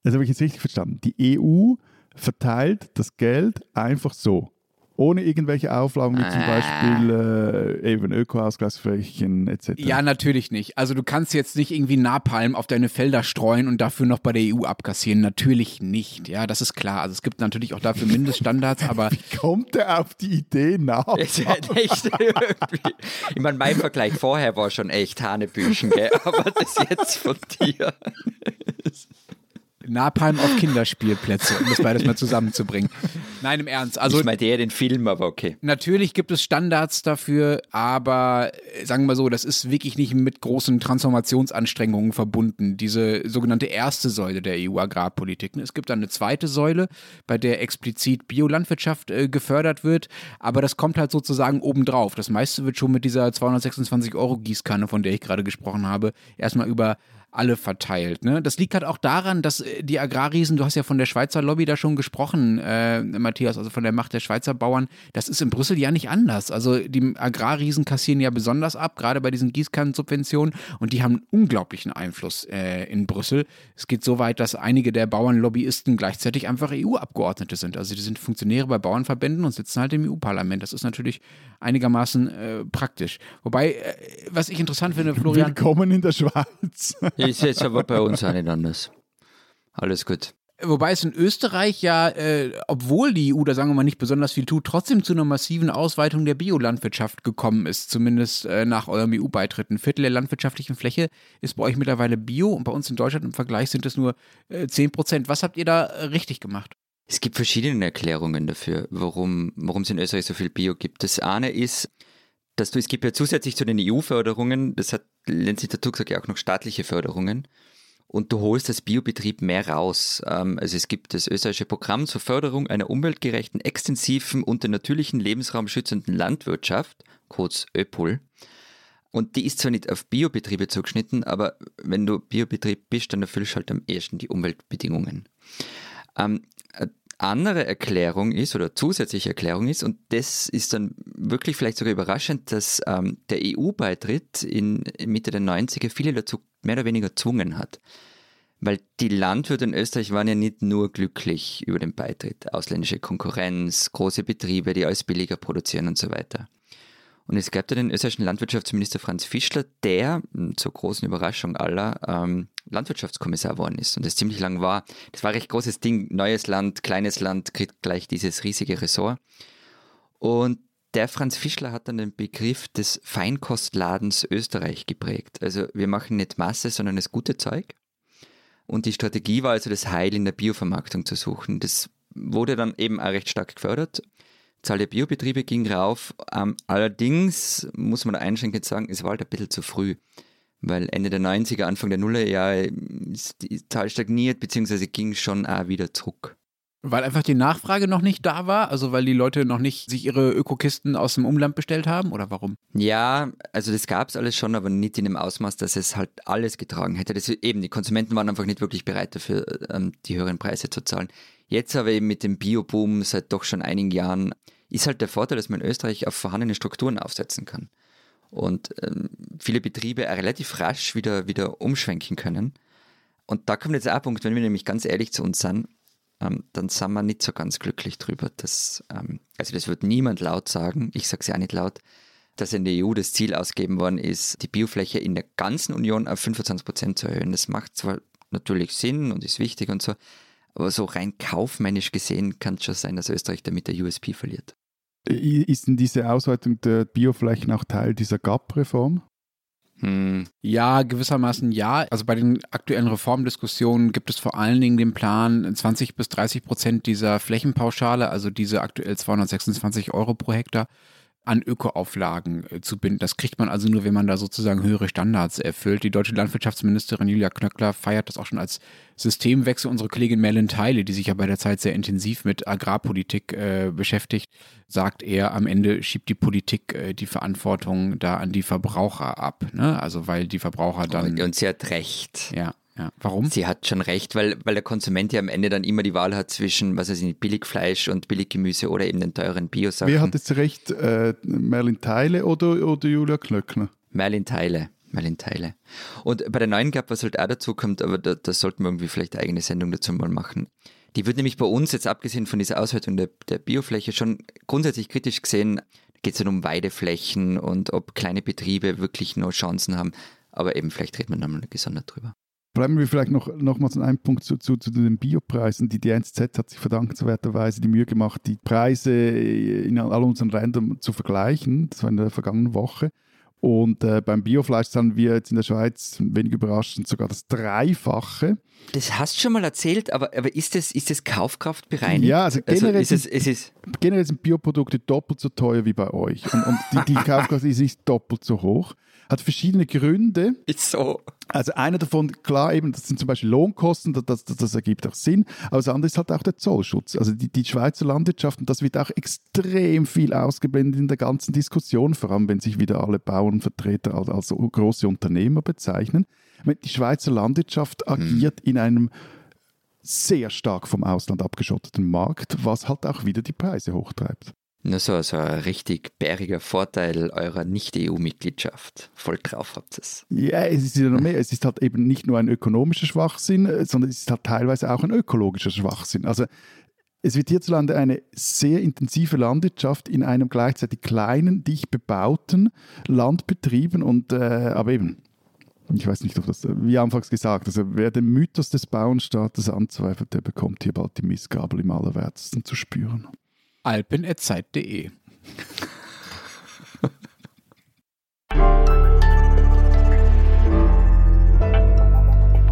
[SPEAKER 2] das habe ich jetzt richtig verstanden. Die EU verteilt das Geld einfach so ohne irgendwelche Auflagen wie zum ah. Beispiel äh, eben Ökoausgleichsflächen etc.
[SPEAKER 3] Ja, natürlich nicht. Also du kannst jetzt nicht irgendwie Napalm auf deine Felder streuen und dafür noch bei der EU abkassieren. Natürlich nicht. Ja, das ist klar. Also es gibt natürlich auch dafür Mindeststandards, <laughs> aber.
[SPEAKER 2] Wie kommt er auf die Idee nach?
[SPEAKER 1] echt <laughs> ich meine, mein Vergleich vorher war schon echt Hanebüchen, gell? <laughs> aber das jetzt von dir.
[SPEAKER 3] Napalm auf Kinderspielplätze, um das beides mal zusammenzubringen. Nein, im Ernst. Also,
[SPEAKER 1] ich meine eher den Film, aber okay.
[SPEAKER 3] Natürlich gibt es Standards dafür, aber äh, sagen wir mal so, das ist wirklich nicht mit großen Transformationsanstrengungen verbunden. Diese sogenannte erste Säule der EU-Agrarpolitik. Es gibt dann eine zweite Säule, bei der explizit Biolandwirtschaft äh, gefördert wird, aber das kommt halt sozusagen obendrauf. Das meiste wird schon mit dieser 226 Euro Gießkanne, von der ich gerade gesprochen habe, erstmal über alle verteilt. Ne? Das liegt halt auch daran, dass äh, die Agrarriesen, du hast ja von der Schweizer Lobby da schon gesprochen, äh, Matthias, also von der Macht der Schweizer Bauern, das ist in Brüssel ja nicht anders. Also die Agrarriesen kassieren ja besonders ab, gerade bei diesen Gießkannensubventionen und die haben einen unglaublichen Einfluss äh, in Brüssel. Es geht so weit, dass einige der Bauernlobbyisten gleichzeitig einfach EU-Abgeordnete sind. Also die sind Funktionäre bei Bauernverbänden und sitzen halt im EU-Parlament. Das ist natürlich einigermaßen äh, praktisch. Wobei, äh, was ich interessant finde, Florian.
[SPEAKER 2] Willkommen in der Schweiz. <laughs>
[SPEAKER 1] Ist jetzt aber bei uns auch nicht anders. Alles gut.
[SPEAKER 3] Wobei es in Österreich ja, äh, obwohl die EU da sagen wir mal nicht besonders viel tut, trotzdem zu einer massiven Ausweitung der Biolandwirtschaft gekommen ist, zumindest äh, nach eurem EU-Beitritt. Ein Viertel der landwirtschaftlichen Fläche ist bei euch mittlerweile Bio und bei uns in Deutschland im Vergleich sind es nur äh, 10 Prozent. Was habt ihr da äh, richtig gemacht?
[SPEAKER 1] Es gibt verschiedene Erklärungen dafür, warum es in Österreich so viel Bio gibt. Das eine ist, dass du, es gibt ja zusätzlich zu den EU-Förderungen, das hat Lenzi dazu gesagt, ja auch noch staatliche Förderungen. Und du holst als Biobetrieb mehr raus. Ähm, also es gibt das österreichische Programm zur Förderung einer umweltgerechten, extensiven und den natürlichen Lebensraum schützenden Landwirtschaft, kurz ÖPOL. Und die ist zwar nicht auf Biobetriebe zugeschnitten, aber wenn du Biobetrieb bist, dann erfüllst du halt am ersten die Umweltbedingungen. Ähm, andere Erklärung ist oder zusätzliche Erklärung ist, und das ist dann wirklich vielleicht sogar überraschend, dass ähm, der EU-Beitritt in Mitte der 90er viele dazu mehr oder weniger gezwungen hat. Weil die Landwirte in Österreich waren ja nicht nur glücklich über den Beitritt. Ausländische Konkurrenz, große Betriebe, die alles billiger produzieren und so weiter. Und es gab da den österreichischen Landwirtschaftsminister Franz Fischler, der hm, zur großen Überraschung aller ähm, Landwirtschaftskommissar geworden ist und das ziemlich lang war. Das war ein recht großes Ding. Neues Land, kleines Land, kriegt gleich dieses riesige Ressort. Und der Franz Fischler hat dann den Begriff des Feinkostladens Österreich geprägt. Also wir machen nicht Masse, sondern das gute Zeug. Und die Strategie war also das Heil in der Biovermarktung zu suchen. Das wurde dann eben auch recht stark gefördert. Zahl der Biobetriebe ging rauf. Ähm, allerdings muss man einschränkend sagen, es war halt ein bisschen zu früh. Weil Ende der 90er, Anfang der Nullerjahre ist die Zahl stagniert, beziehungsweise ging schon auch wieder zurück.
[SPEAKER 3] Weil einfach die Nachfrage noch nicht da war? Also weil die Leute noch nicht sich ihre Ökokisten aus dem Umland bestellt haben? Oder warum?
[SPEAKER 1] Ja, also das gab es alles schon, aber nicht in dem Ausmaß, dass es halt alles getragen hätte. Das, eben, die Konsumenten waren einfach nicht wirklich bereit dafür, ähm, die höheren Preise zu zahlen. Jetzt aber eben mit dem Bioboom seit doch schon einigen Jahren ist halt der Vorteil, dass man in Österreich auf vorhandene Strukturen aufsetzen kann. Und ähm, viele Betriebe relativ rasch wieder, wieder umschwenken können. Und da kommt jetzt ein Punkt, wenn wir nämlich ganz ehrlich zu uns sind, ähm, dann sind wir nicht so ganz glücklich drüber. Dass, ähm, also das wird niemand laut sagen, ich sage es ja auch nicht laut, dass in der EU das Ziel ausgegeben worden ist, die Biofläche in der ganzen Union auf 25 Prozent zu erhöhen. Das macht zwar natürlich Sinn und ist wichtig und so, aber so rein kaufmännisch gesehen kann es schon sein, dass Österreich damit der USP verliert.
[SPEAKER 2] Ist denn diese Ausweitung der Bioflächen auch Teil dieser GAP-Reform?
[SPEAKER 3] Hm. Ja, gewissermaßen ja. Also bei den aktuellen Reformdiskussionen gibt es vor allen Dingen den Plan, 20 bis 30 Prozent dieser Flächenpauschale, also diese aktuell 226 Euro pro Hektar, an Ökoauflagen äh, zu binden. Das kriegt man also nur, wenn man da sozusagen höhere Standards erfüllt. Die deutsche Landwirtschaftsministerin Julia Knöckler feiert das auch schon als Systemwechsel. Unsere Kollegin Merlin Teile, die sich ja bei der Zeit sehr intensiv mit Agrarpolitik äh, beschäftigt, sagt er, am Ende schiebt die Politik äh, die Verantwortung da an die Verbraucher ab. Ne? Also weil die Verbraucher dann...
[SPEAKER 1] Und sie hat recht.
[SPEAKER 3] Ja. Ja. Warum?
[SPEAKER 1] Sie hat schon recht, weil, weil der Konsument ja am Ende dann immer die Wahl hat zwischen, was weiß ich, Billigfleisch und Billiggemüse oder eben den teuren Biosachen.
[SPEAKER 2] Wer hat jetzt recht, äh, Merlin Teile oder, oder Julia Klöckner?
[SPEAKER 1] Merlin Teile. Merlin Teile. Und bei der neuen Gap, was halt auch dazu kommt, aber da, da sollten wir irgendwie vielleicht eine eigene Sendung dazu mal machen. Die wird nämlich bei uns, jetzt abgesehen von dieser Auswertung der, der Biofläche, schon grundsätzlich kritisch gesehen. Da geht es dann um Weideflächen und ob kleine Betriebe wirklich noch Chancen haben. Aber eben, vielleicht reden wir nochmal gesondert drüber.
[SPEAKER 2] Bleiben wir vielleicht noch, nochmals an einem Punkt zu, zu, zu, den Biopreisen. Die DNZ hat sich verdankenswerterweise die Mühe gemacht, die Preise in all unseren Ländern zu vergleichen. Das war in der vergangenen Woche. Und äh, beim Biofleisch zahlen wir jetzt in der Schweiz, wenig überraschend, sogar das Dreifache.
[SPEAKER 1] Das hast du schon mal erzählt, aber, aber ist das, ist das kaufkraftbereinigt?
[SPEAKER 2] Ja, also, also generell, also ist es, ist generell sind Bioprodukte doppelt so teuer wie bei euch. Und, und die, die <laughs> Kaufkraft ist nicht doppelt so hoch hat verschiedene Gründe.
[SPEAKER 1] Ist so.
[SPEAKER 2] Also einer davon, klar, eben, das sind zum Beispiel Lohnkosten, das, das, das ergibt auch Sinn. Aber das andere ist halt auch der Zollschutz. Also die, die Schweizer Landwirtschaft, und das wird auch extrem viel ausgeblendet in der ganzen Diskussion, vor allem wenn sich wieder alle Bauernvertreter als, als große Unternehmer bezeichnen. Die Schweizer Landwirtschaft hm. agiert hm. in einem sehr stark vom Ausland abgeschotteten Markt, was halt auch wieder die Preise hochtreibt.
[SPEAKER 1] Nur so, so ein richtig bäriger Vorteil eurer Nicht-EU-Mitgliedschaft. Voll drauf habt ihr es.
[SPEAKER 2] Ja, es ist ja noch mehr. Es ist halt eben nicht nur ein ökonomischer Schwachsinn, äh, sondern es ist halt teilweise auch ein ökologischer Schwachsinn. Also es wird hierzulande eine sehr intensive Landwirtschaft in einem gleichzeitig kleinen, dicht bebauten Land betrieben und äh, aber eben ich weiß nicht, ob das, wie anfangs gesagt, also wer den Mythos des Bauernstaates anzweifelt, der bekommt hier bald die Missgabel im Allerwertesten zu spüren
[SPEAKER 3] alpen.zeit.de.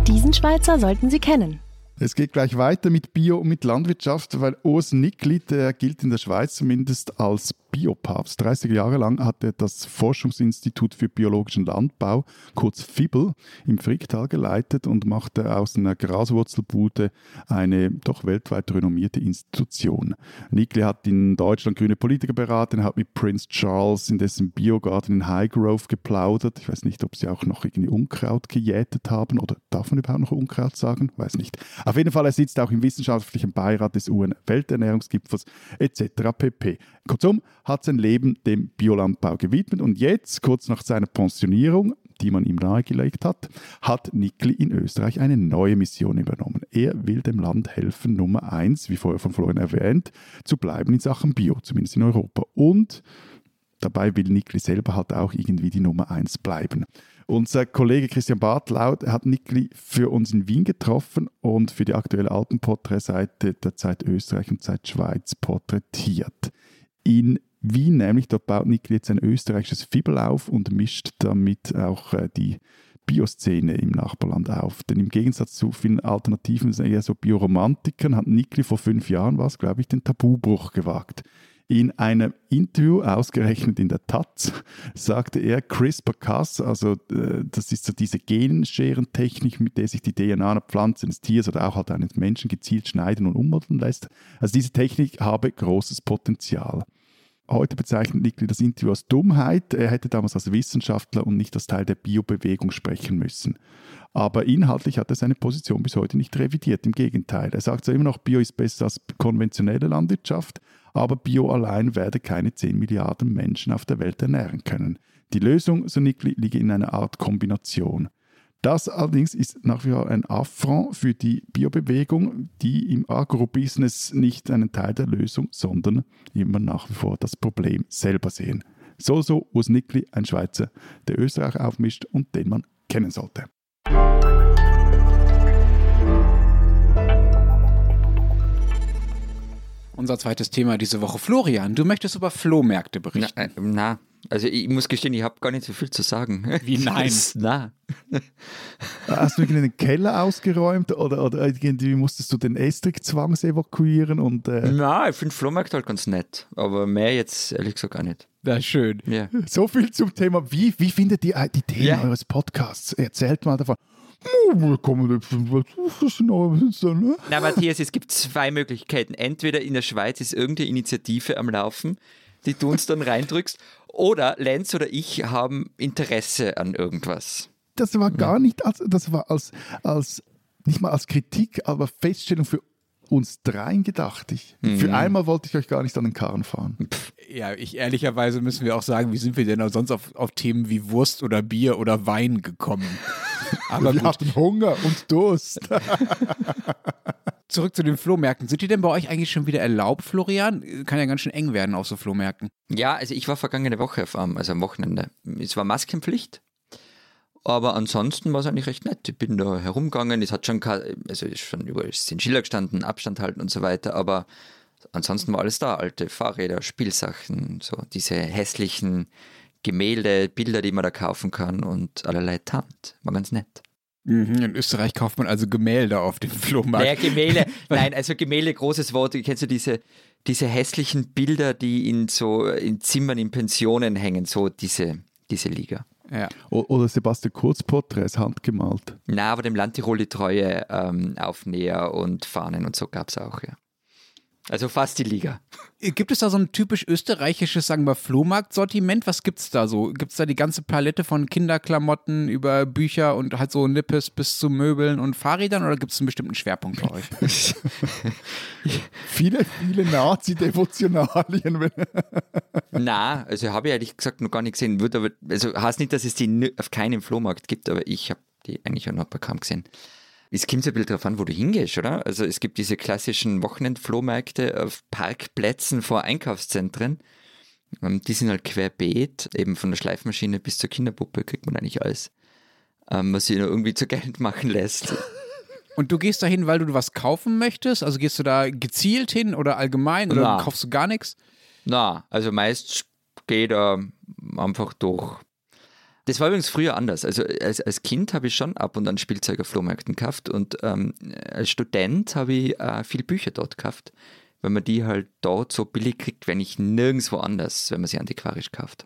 [SPEAKER 4] Diesen Schweizer sollten Sie kennen.
[SPEAKER 2] Es geht gleich weiter mit Bio und mit Landwirtschaft, weil Urs Nickli, der gilt in der Schweiz zumindest als Biopapst. 30 Jahre lang hat er das Forschungsinstitut für biologischen Landbau, kurz FIBEL, im Fricktal geleitet und machte aus einer Graswurzelbude eine doch weltweit renommierte Institution. Nickli hat in Deutschland grüne Politiker beraten, hat mit Prince Charles in dessen Biogarten in Highgrove geplaudert. Ich weiß nicht, ob sie auch noch irgendwie Unkraut gejätet haben oder darf man überhaupt noch Unkraut sagen? Weiß nicht. Auf jeden Fall, er sitzt auch im wissenschaftlichen Beirat des UN-Welternährungsgipfels etc. pp. Kurzum, hat sein Leben dem Biolandbau gewidmet und jetzt, kurz nach seiner Pensionierung, die man ihm nahegelegt hat, hat Nikli in Österreich eine neue Mission übernommen. Er will dem Land helfen, Nummer eins, wie vorher von Florian erwähnt, zu bleiben in Sachen Bio, zumindest in Europa. Und dabei will Nikli selber halt auch irgendwie die Nummer eins bleiben. Unser Kollege Christian Bartlaut hat Nikli für uns in Wien getroffen und für die aktuelle Alpenporträtseite der Zeit Österreich und Zeit Schweiz porträtiert. In Wien nämlich, dort baut Nikli jetzt ein österreichisches Fibel auf und mischt damit auch äh, die Bioszene im Nachbarland auf. Denn im Gegensatz zu vielen Alternativen, eher so Bioromantikern, hat Nikli vor fünf Jahren was, glaube ich, den Tabubruch gewagt. In einem Interview, ausgerechnet in der Taz, <laughs> sagte er, CRISPR-Cas, also äh, das ist so diese Genscheren-Technik, mit der sich die DNA einer Pflanze, eines Tiers oder auch halt eines Menschen gezielt schneiden und umwandeln lässt. Also diese Technik habe großes Potenzial. Heute bezeichnet Nikli das Interview als Dummheit. Er hätte damals als Wissenschaftler und nicht als Teil der Biobewegung sprechen müssen. Aber inhaltlich hat er seine Position bis heute nicht revidiert. Im Gegenteil. Er sagt zwar immer noch, Bio ist besser als konventionelle Landwirtschaft, aber Bio allein werde keine 10 Milliarden Menschen auf der Welt ernähren können. Die Lösung, so Nikli, liege in einer Art Kombination. Das allerdings ist nach wie vor ein Affront für die Biobewegung, die im Agrobusiness nicht einen Teil der Lösung, sondern immer nach wie vor das Problem selber sehen. So, so Urs Nickli, ein Schweizer, der Österreich aufmischt und den man kennen sollte.
[SPEAKER 3] Unser zweites Thema diese Woche. Florian, du möchtest über Flohmärkte berichten.
[SPEAKER 1] Na, äh, na, also ich muss gestehen, ich habe gar nicht so viel zu sagen.
[SPEAKER 3] Wie <laughs> nein?
[SPEAKER 1] na.
[SPEAKER 2] Hast du irgendwie den Keller ausgeräumt oder, oder irgendwie musstest du den Estrich zwangs evakuieren? Und, äh,
[SPEAKER 1] Na, ich finde Flohmarkt halt ganz nett, aber mehr jetzt ehrlich gesagt gar nicht.
[SPEAKER 3] Na schön.
[SPEAKER 1] Ja.
[SPEAKER 2] So viel zum Thema. Wie, wie findet ihr die Themen
[SPEAKER 1] Ja.
[SPEAKER 2] eures Podcasts? Erzählt mal davon. Oh, ne?
[SPEAKER 1] Na, Matthias, es gibt zwei Möglichkeiten. Entweder in der Schweiz ist irgendeine Initiative am Laufen, die du uns dann reindrückst, oder Lenz oder ich haben Interesse an irgendwas.
[SPEAKER 2] Das war gar nicht, als, das war als, als, nicht mal als Kritik, aber Feststellung für uns dreien gedacht. Ich, Für einmal wollte ich euch gar nicht an den Karren fahren.
[SPEAKER 3] Ja, ich ehrlicherweise müssen wir auch sagen, wie sind wir denn auch sonst auf, auf Themen wie Wurst oder Bier oder Wein gekommen? <laughs> Aber
[SPEAKER 2] Wir
[SPEAKER 3] gut,
[SPEAKER 2] hatten Hunger und Durst. <laughs>
[SPEAKER 3] zurück zu den Flohmärkten. Sind die denn bei euch eigentlich schon wieder erlaubt, Florian? Kann ja ganz schön eng werden auf so Flohmärkten.
[SPEAKER 1] Ja, also ich war vergangene Woche auf also am Wochenende. Es war Maskenpflicht, aber ansonsten war es eigentlich recht nett. Ich bin da herumgegangen, es hat schon, also schon überall sind Schilder gestanden, Abstand halten und so weiter, aber ansonsten war alles da, alte Fahrräder, Spielsachen, so diese hässlichen Gemälde, Bilder, die man da kaufen kann und allerlei Tant. War ganz nett.
[SPEAKER 3] Mhm, in Österreich kauft man also Gemälde auf dem Flohmarkt.
[SPEAKER 1] Naja, Gemälde, <laughs> nein, also Gemälde, großes Wort. Kennst du diese, diese hässlichen Bilder, die in so in Zimmern, in Pensionen hängen, so diese, diese Liga.
[SPEAKER 3] Ja.
[SPEAKER 2] Oder Sebastian Kurz Porträts handgemalt.
[SPEAKER 1] Na, aber dem Land Tirol die Treue ähm, Aufnäher und Fahnen und so gab es auch, ja. Also fast die Liga.
[SPEAKER 3] Gibt es da so ein typisch österreichisches, sagen wir, Flohmarkt-Sortiment? Was gibt's da so? Gibt's da die ganze Palette von Kinderklamotten über Bücher und halt so Nippes bis zu Möbeln und Fahrrädern oder gibt es einen bestimmten Schwerpunkt bei euch? <laughs>
[SPEAKER 2] Viele, viele Nazi-Devotionalien.
[SPEAKER 1] Na, also habe ich ehrlich gesagt noch gar nicht gesehen. Wird aber, also heißt nicht, dass es die auf keinem Flohmarkt gibt, aber ich habe die eigentlich auch noch bei kaum gesehen. Es kommt so ein bisschen darauf an, wo du hingehst, oder? Also es gibt diese klassischen Wochenendflohmärkte auf Parkplätzen vor Einkaufszentren. Ähm, Die sind halt querbeet, eben von der Schleifmaschine bis zur Kinderpuppe kriegt man eigentlich alles, ähm, was sich nur irgendwie zu Geld machen lässt. <laughs>
[SPEAKER 3] Und du gehst da hin, weil du was kaufen möchtest? Also gehst du da gezielt hin oder allgemein oder
[SPEAKER 1] Na.
[SPEAKER 3] kaufst du gar nichts?
[SPEAKER 1] Na, also meist geht er einfach durch. Das war übrigens früher anders. Also als, als Kind habe ich schon ab und an Spielzeug auf Flohmärkten gekauft und ähm, als Student habe ich äh, viel Bücher dort gekauft, weil man die halt dort so billig kriegt, wenn ich nirgendwo anders, wenn man sie antiquarisch kauft.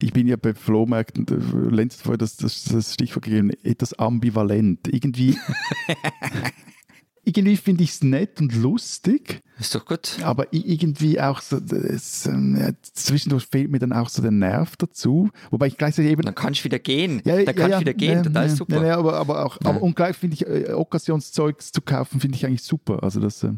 [SPEAKER 2] Ich bin ja bei Flohmärkten, Lenz hat vorher das, das, das Stichwort gegeben, etwas ambivalent. Irgendwie, <laughs> irgendwie finde ich es nett und lustig,
[SPEAKER 1] Ist doch gut.
[SPEAKER 2] aber irgendwie auch so, das, ja, zwischendurch fehlt mir dann auch so der Nerv dazu. Wobei ich gleichzeitig eben
[SPEAKER 1] Dann kannst du wieder gehen.
[SPEAKER 2] Ja,
[SPEAKER 1] da kannst du wieder gehen,
[SPEAKER 2] ja,
[SPEAKER 1] total
[SPEAKER 2] ja,
[SPEAKER 1] super.
[SPEAKER 2] Ja, ja, aber, aber auch,
[SPEAKER 1] Ja.
[SPEAKER 2] aber und gleich finde ich, äh, Occasionszeugs zu kaufen, finde ich eigentlich super. Also das äh,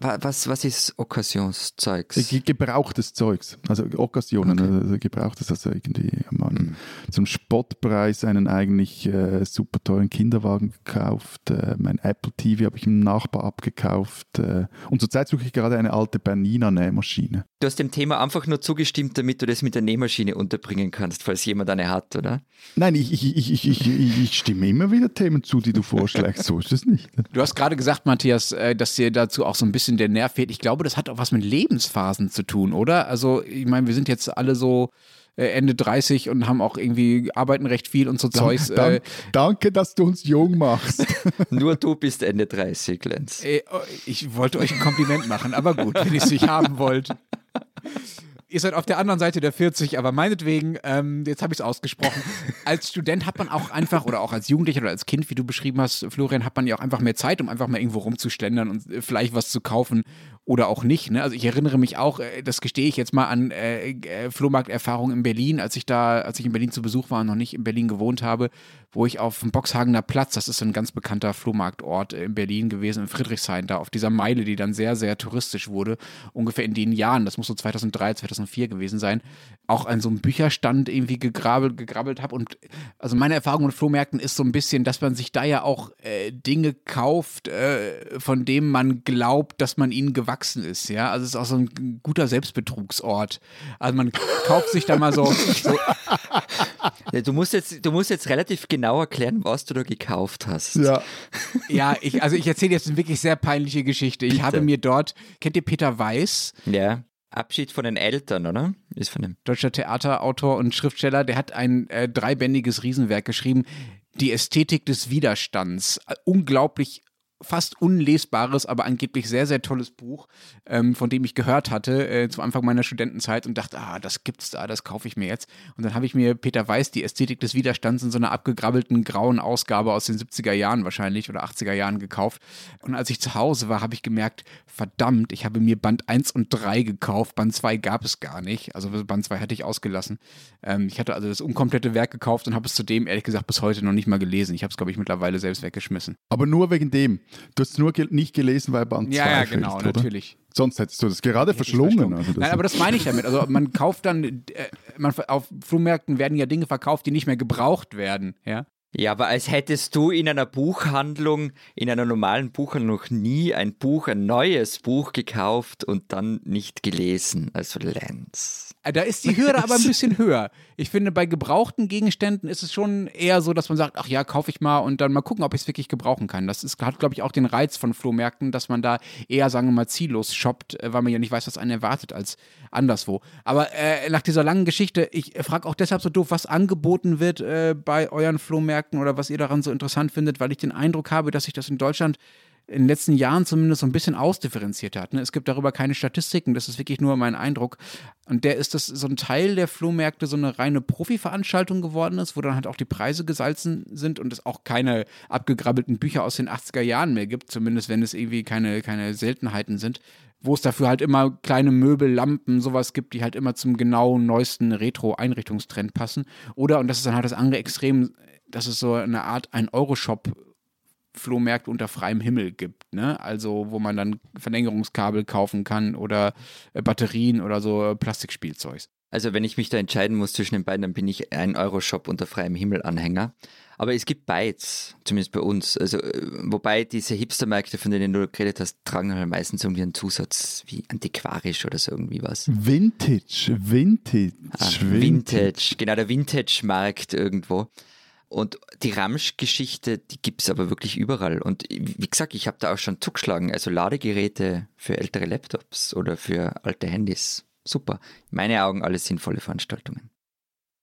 [SPEAKER 1] Wa- Was, was ist Occasionszeugs?
[SPEAKER 2] ge- gebrauchtes Zeugs, also Occasionen, also gebrauchtes, also irgendwie mal
[SPEAKER 1] Mhm.
[SPEAKER 2] zum Spottpreis einen eigentlich äh, super teuren Kinderwagen gekauft, äh, mein Apple TV habe ich im Nachbar abgekauft äh, und zurzeit suche ich gerade eine alte Bernina Nähmaschine.
[SPEAKER 1] Du hast dem Thema einfach nur zugestimmt, damit du das mit der Nähmaschine unterbringen kannst, falls jemand eine hat, oder?
[SPEAKER 2] Nein, ich, ich, ich, ich, ich, ich, ich stimme immer wieder Themen zu, die du vorschlägst, so ist es nicht.
[SPEAKER 3] Du hast gerade gesagt, Matthias, äh, dass dir dazu auch so ein bisschen der Nerv fehlt. Ich glaube, das hat auch was mit Lebensphasen zu tun, oder? Also, ich meine, wir sind jetzt alle so äh, Ende 30 und haben auch irgendwie, arbeiten recht viel und so Zeugs.
[SPEAKER 2] Dank,
[SPEAKER 3] Äh,
[SPEAKER 2] danke, dass du uns jung machst. <laughs>
[SPEAKER 1] Nur du bist Ende 30, Lenz.
[SPEAKER 3] äh, oh, ich wollte euch ein Kompliment machen, aber gut, wenn ihr es nicht haben wollt. <laughs> Ihr seid auf der anderen Seite der 40, aber meinetwegen, ähm, jetzt habe ich es ausgesprochen. <laughs> Als Student hat man auch einfach, oder auch als Jugendlicher oder als Kind, wie du beschrieben hast, Florian, hat man ja auch einfach mehr Zeit, um einfach mal irgendwo rumzuständern und äh, vielleicht was zu kaufen oder auch nicht. Ne? Also ich erinnere mich auch, äh, das gestehe ich jetzt mal an äh, äh, Flohmarkterfahrungen in Berlin, als ich da, als ich in Berlin zu Besuch war und noch nicht in Berlin gewohnt habe, wo ich auf dem Boxhagener Platz, das ist ein ganz bekannter Flohmarktort in Berlin gewesen, in Friedrichshain, da auf dieser Meile, die dann sehr, sehr touristisch wurde, ungefähr in den Jahren, das muss so 2003, 2004 2004 gewesen sein, auch an so einem Bücherstand irgendwie gegrabbelt, gegrabbelt habe. Und also meine Erfahrung mit Flohmärkten ist so ein bisschen, dass man sich da ja auch äh, Dinge kauft, äh, von denen man glaubt, dass man ihnen gewachsen ist. Ja, also es ist auch so ein guter Selbstbetrugsort. Also man kauft sich da mal so. so
[SPEAKER 1] du, musst jetzt, du musst jetzt relativ genau erklären, was du da gekauft hast.
[SPEAKER 2] Ja.
[SPEAKER 3] ja, ich, also ich erzähle jetzt eine wirklich sehr peinliche Geschichte. Ich habe mir dort, kennt ihr Peter Weiß?
[SPEAKER 1] Ja. Abschied von den Eltern, oder?
[SPEAKER 3] Ist von dem. Deutscher Theaterautor und Schriftsteller, der hat ein äh, dreibändiges Riesenwerk geschrieben. Die Ästhetik des Widerstands. Unglaublich fast unlesbares, aber angeblich sehr, sehr tolles Buch, ähm, von dem ich gehört hatte äh, zu Anfang meiner Studentenzeit und dachte, ah, das gibt's da, das kaufe ich mir jetzt. Und dann habe ich mir Peter Weiß, die Ästhetik des Widerstands in so einer abgegrabbelten grauen Ausgabe aus den 70er Jahren wahrscheinlich oder 80er Jahren gekauft. Und als ich zu Hause war, habe ich gemerkt, verdammt, ich habe mir Band 1 und 3 gekauft, Band 2 gab es gar nicht. Also Band 2 hatte ich ausgelassen. Ähm, ich hatte also das unkomplette Werk gekauft und habe es zudem, ehrlich gesagt, bis heute noch nicht mal gelesen. Ich habe es, glaube ich, mittlerweile selbst weggeschmissen.
[SPEAKER 2] Aber nur wegen dem. Du hast es nur ge nicht gelesen, weil Band 2
[SPEAKER 3] Ja, ja, genau, fehlt, natürlich.
[SPEAKER 2] Sonst hättest du das gerade verschlungen. verschlungen.
[SPEAKER 3] Also das Nein, aber das meine ich damit. Also man <laughs> kauft dann, äh, man, auf Flohmärkten werden ja Dinge verkauft, die nicht mehr gebraucht werden, ja.
[SPEAKER 1] Ja, aber als hättest du in einer Buchhandlung, in einer normalen Buchhandlung noch nie ein Buch, ein neues Buch gekauft und dann nicht gelesen. Also Lenz.
[SPEAKER 3] Äh, da ist die Hürde aber ein <laughs> bisschen höher. Ich finde, bei gebrauchten Gegenständen ist es schon eher so, dass man sagt, ach ja, kaufe ich mal und dann mal gucken, ob ich es wirklich gebrauchen kann. Das ist, hat, glaube ich, auch den Reiz von Flohmärkten, dass man da eher, sagen wir mal, ziellos shoppt, äh, weil man ja nicht weiß, was einen erwartet als anderswo. Aber äh, nach dieser langen Geschichte, ich frage auch deshalb so doof, was angeboten wird äh, bei euren Flohmärkten oder was ihr daran so interessant findet, weil ich den Eindruck habe, dass sich das in Deutschland in den letzten Jahren zumindest so ein bisschen ausdifferenziert hat. Ne? Es gibt darüber keine Statistiken, das ist wirklich nur mein Eindruck. Und der ist, dass so ein Teil der Flohmärkte so eine reine Profi-Veranstaltung geworden ist, wo dann halt auch die Preise gesalzen sind und es auch keine abgegrabbelten Bücher aus den 80er Jahren mehr gibt, zumindest wenn es irgendwie keine, keine Seltenheiten sind wo es dafür halt immer kleine Möbel, Lampen, sowas gibt, die halt immer zum genau neuesten Retro-Einrichtungstrend passen. Oder, und das ist dann halt das andere Extrem, dass es so eine Art ein Euroshop Flohmärkte unter freiem Himmel gibt, ne? Also wo man dann Verlängerungskabel kaufen kann oder äh, Batterien oder so äh, Plastikspielzeugs.
[SPEAKER 1] Also wenn ich mich da entscheiden muss zwischen den beiden, dann bin ich ein Euro-Shop unter freiem Himmel Anhänger. Aber es gibt beides, zumindest bei uns. Also, äh, wobei diese Hipstermärkte, von denen du geredet hast, tragen halt meistens irgendwie einen Zusatz wie antiquarisch oder so irgendwie was.
[SPEAKER 2] Vintage, Vintage,
[SPEAKER 1] ah, Vintage. Genau, der Vintage-Markt irgendwo. Und die Ramsch-Geschichte, die gibt es aber wirklich überall. Und wie gesagt, ich habe da auch schon zugeschlagen. Also Ladegeräte für ältere Laptops oder für alte Handys. Super. In meinen Augen alles sinnvolle Veranstaltungen.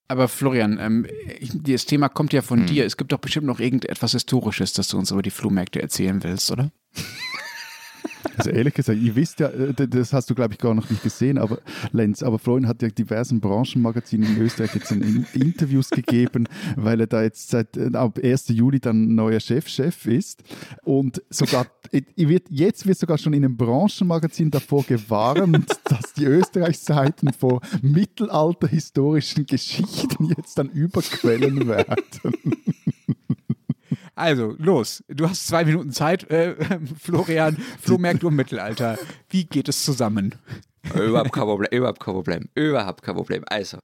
[SPEAKER 3] Aber Florian, ähm, das Thema kommt ja von hm. dir. Es gibt doch bestimmt noch irgendetwas Historisches, das du uns über die Flohmärkte erzählen willst, oder? <laughs>
[SPEAKER 2] Also ehrlich gesagt, ihr wisst ja, äh, das hast du glaube ich gar noch nicht gesehen, aber Lenz, aber Florian hat ja diversen Branchenmagazinen in Österreich jetzt in Interviews gegeben, weil er da jetzt seit äh, ab 1. Juli dann neuer Chefchef -Chef ist und sogar wird, jetzt wird sogar schon in einem Branchenmagazin davor gewarnt, <laughs> dass die Österreichseiten vor mittelalterhistorischen Geschichten jetzt dann überquellen werden.
[SPEAKER 3] Also, los. Du hast zwei Minuten Zeit, äh, <laughs> Florian. Flohmärkte um Mittelalter. Wie geht es zusammen?
[SPEAKER 1] Überhaupt kein Problem. Überhaupt kein Problem. Überhaupt kein Problem. Also,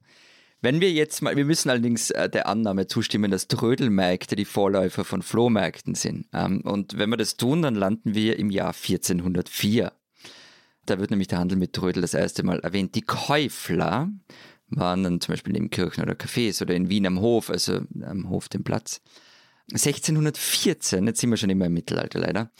[SPEAKER 1] wenn wir jetzt mal, wir müssen allerdings äh, der Annahme zustimmen, dass Trödelmärkte die Vorläufer von Flohmärkten sind. Ähm, und wenn wir das tun, dann landen wir im Jahr 1404. Da wird nämlich der Handel mit Trödel das erste Mal erwähnt. Die Käufler waren dann zum Beispiel in Kirchen oder Cafés oder in Wien am Hof, also am Hof den Platz. 1614, jetzt sind wir schon immer im Mittelalter leider,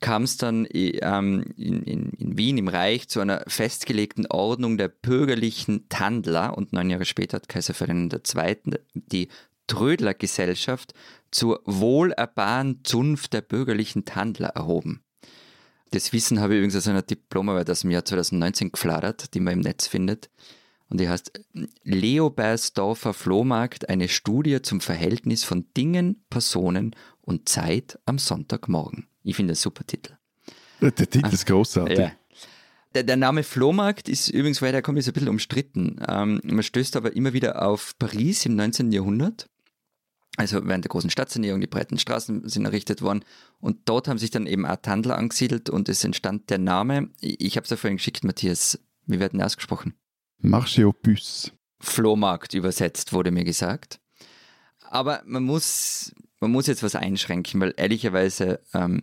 [SPEAKER 1] kam es dann ähm, in, in, in, Wien im Reich zu einer festgelegten Ordnung der bürgerlichen Tandler und neun Jahre später hat Kaiser Ferdinand II. die Trödlergesellschaft zur wohlerbahren Zunft der bürgerlichen Tandler erhoben. Das Wissen habe ich übrigens aus einer Diplomarbeit aus dem Jahr 2019 gefladert, die man im Netz findet. Und die heißt Leobersdorfer Flohmarkt, eine Studie zum Verhältnis von Dingen, Personen und Zeit am Sonntagmorgen. Ich finde das super Titel.
[SPEAKER 2] Der, Titel ist großartig. Ja.
[SPEAKER 1] Der, der, Name Flohmarkt ist übrigens, weil der kommt, ist ein bisschen umstritten. Ähm, man stößt aber immer wieder auf Paris im 19. Jahrhundert. Also während der großen Stadtsanierung, die breiten Straßen sind errichtet worden. Und dort haben sich dann eben auch Tandler angesiedelt und es entstand der Name. Ich habe es ja vorhin geschickt, Matthias. Wie werden ausgesprochen?
[SPEAKER 2] Marché aux puces.
[SPEAKER 1] Flohmarkt übersetzt, wurde mir gesagt. Aber man muss, man muss jetzt was einschränken, weil ehrlicherweise ähm,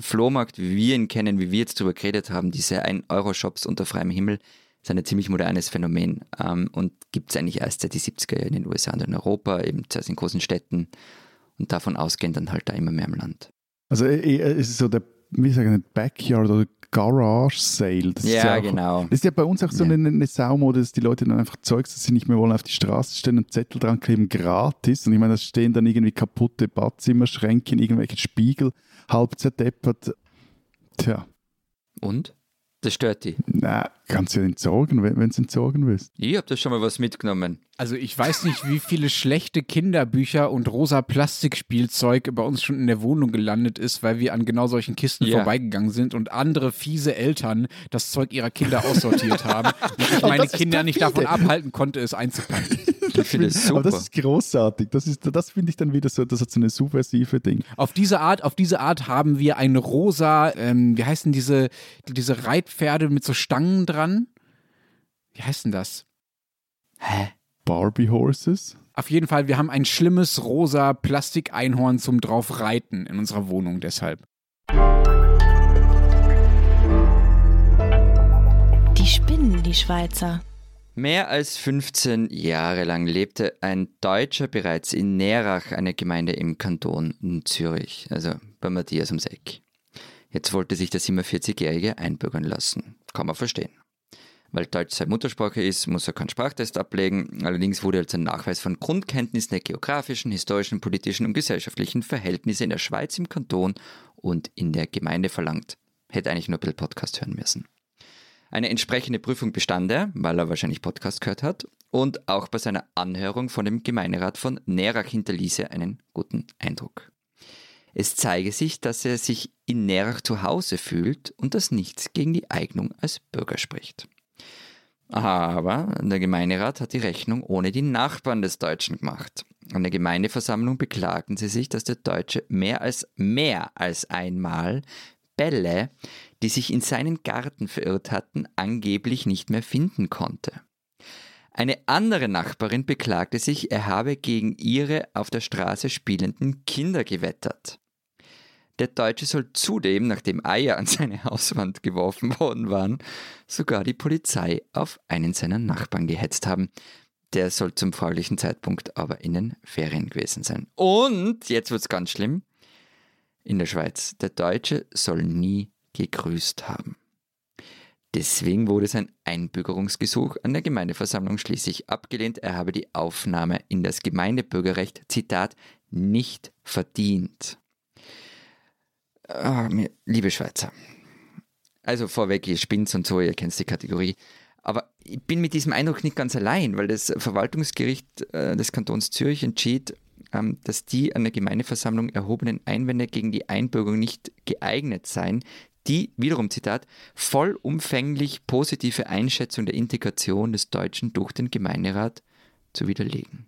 [SPEAKER 1] Flohmarkt, wie wir ihn kennen, wie wir jetzt darüber geredet haben, diese 1-Euro-Shops unter freiem Himmel, ist ein ziemlich modernes Phänomen ähm, und gibt es eigentlich erst seit die 70er Jahren in den USA und in Europa, eben zuerst in großen Städten und davon ausgehend dann halt da immer mehr im Land.
[SPEAKER 2] Also es ist so der, wie sagen, Backyard oder Garage Sale. Das
[SPEAKER 1] ja,
[SPEAKER 2] ist ja auch,
[SPEAKER 1] genau.
[SPEAKER 2] Das ist ja bei uns auch so
[SPEAKER 1] Ja.
[SPEAKER 2] eine, eine Saumode, dass die Leute dann einfach Zeugs, das sie nicht mehr wollen, auf die Straße stellen und Zettel dran kleben, gratis. Und ich meine, da stehen dann irgendwie kaputte Badzimmerschränke, irgendwelche Spiegel, halb zerdeppert. Tja,
[SPEAKER 1] Und? Das stört die.
[SPEAKER 2] na, kannst du ja entsorgen, wenn du es entsorgen willst.
[SPEAKER 1] Ich habe da schon mal was mitgenommen.
[SPEAKER 3] Also ich weiß nicht, wie viele schlechte Kinderbücher und rosa Plastikspielzeug bei uns schon in der Wohnung gelandet ist, weil wir an genau solchen Kisten
[SPEAKER 1] Ja.
[SPEAKER 3] vorbeigegangen sind und andere fiese Eltern das Zeug ihrer Kinder aussortiert <laughs> haben und ich meine Kinder nicht davon abhalten konnte, es einzupacken. <laughs>
[SPEAKER 1] Ich finde es
[SPEAKER 2] Aber
[SPEAKER 1] super.
[SPEAKER 2] das ist großartig. Das, ist, das finde ich dann wieder so, das hat so eine subversive Ding.
[SPEAKER 3] Auf diese Art, auf diese Art haben wir ein rosa, ähm, wie heißen diese, diese Reitpferde mit so Stangen dran? Wie heißt denn das?
[SPEAKER 1] Hä?
[SPEAKER 2] Barbie Horses.
[SPEAKER 3] Auf jeden Fall, wir haben ein schlimmes rosa Plastikeinhorn zum drauf reiten in unserer Wohnung deshalb.
[SPEAKER 4] Die spinnen, die Schweizer.
[SPEAKER 1] Mehr als 15 Jahre lang lebte ein Deutscher bereits in Nerach, eine Gemeinde im Kanton Zürich, also bei Matthias ums Eck. Jetzt wollte sich der 47-Jährige einbürgern lassen. Kann man verstehen. Weil Deutsch seine Muttersprache ist, muss er keinen Sprachtest ablegen. Allerdings wurde als ein Nachweis von Grundkenntnissen der geografischen, historischen, politischen und gesellschaftlichen Verhältnisse in der Schweiz, im Kanton und in der Gemeinde verlangt. Hätte eigentlich nur ein bisschen Podcast hören müssen. Eine entsprechende Prüfung bestand er, weil er wahrscheinlich Podcast gehört hat. Und auch bei seiner Anhörung von dem Gemeinderat von Nerach hinterließ er einen guten Eindruck. Es zeige sich, dass er sich in Nerach zu Hause fühlt und dass nichts gegen die Eignung als Bürger spricht. Aber der Gemeinderat hat die Rechnung ohne die Nachbarn des Deutschen gemacht. An der Gemeindeversammlung beklagten sie sich, dass der Deutsche mehr als mehr als einmal Bälle, die sich in seinen Garten verirrt hatten, angeblich nicht mehr finden konnte. Eine andere Nachbarin beklagte sich, er habe gegen ihre auf der Straße spielenden Kinder gewettert. Der Deutsche soll zudem, nachdem Eier an seine Hauswand geworfen worden waren, sogar die Polizei auf einen seiner Nachbarn gehetzt haben. Der soll zum fraglichen Zeitpunkt aber in den Ferien gewesen sein. Und, jetzt wird's ganz schlimm, in der Schweiz, der Deutsche soll nie gegrüßt haben. Deswegen wurde sein Einbürgerungsgesuch an der Gemeindeversammlung schließlich abgelehnt. Er habe die Aufnahme in das Gemeindebürgerrecht, Zitat, nicht verdient. Mir- liebe Schweizer, also vorweg, ihr spinnt und so, ihr kennt die Kategorie. Aber ich bin mit diesem Eindruck nicht ganz allein, weil das Verwaltungsgericht äh, des Kantons Zürich entschied, ähm, dass die an der Gemeindeversammlung erhobenen Einwände gegen die Einbürgerung nicht geeignet seien, die, wiederum Zitat, vollumfänglich positive Einschätzung der Integration des Deutschen durch den Gemeinderat zu widerlegen.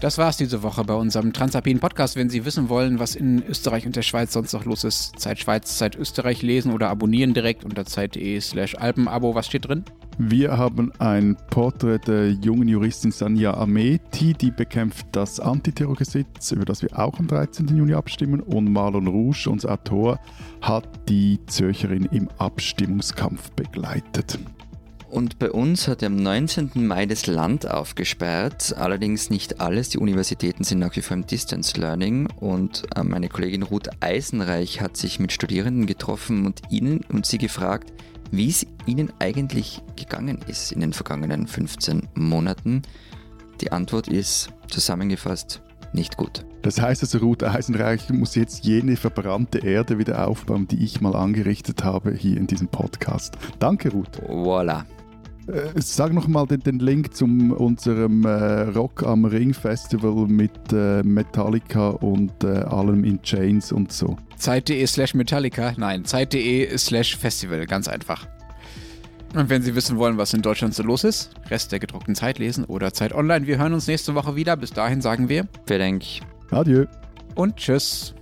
[SPEAKER 3] Das war's diese Woche bei unserem Transalpinen Podcast. Wenn Sie wissen wollen, was in Österreich und der Schweiz sonst noch los ist, Zeit Schweiz, Zeit Österreich lesen oder abonnieren direkt unter zeit.de slash Alpenabo. Was steht drin?
[SPEAKER 2] Wir haben ein Porträt der jungen Juristin Sanja Ameti, die bekämpft das Antiterrorgesetz, über das wir auch am 13. Juni abstimmen. Und Marlon Rouge, unser Autor, hat die Zürcherin im Abstimmungskampf begleitet.
[SPEAKER 1] Und bei uns hat am 19. Mai das Land aufgesperrt, allerdings nicht alles. Die Universitäten sind nach wie vor im Distance Learning und äh, meine Kollegin Ruth Eisenreich hat sich mit Studierenden getroffen und ihnen und sie gefragt, wie es ihnen eigentlich gegangen ist in den vergangenen 15 Monaten. Die Antwort ist zusammengefasst nicht gut.
[SPEAKER 2] Das heißt also, Ruth Eisenreich muss jetzt jene verbrannte Erde wieder aufbauen, die ich mal angerichtet habe hier in diesem Podcast. Danke, Ruth.
[SPEAKER 1] Voila.
[SPEAKER 2] Äh, sag nochmal den, den Link zu unserem äh, Rock am Ring Festival mit äh, Metallica und äh, allem in Chains und so.
[SPEAKER 3] Zeit.de slash Metallica. Nein, Zeit.de slash Festival. Ganz einfach. Und wenn Sie wissen wollen, was in Deutschland so los ist, Rest der gedruckten Zeit lesen oder Zeit online. Wir hören uns nächste Woche wieder. Bis dahin sagen wir
[SPEAKER 1] Wer denkt,
[SPEAKER 2] Adieu.
[SPEAKER 3] und tschüss.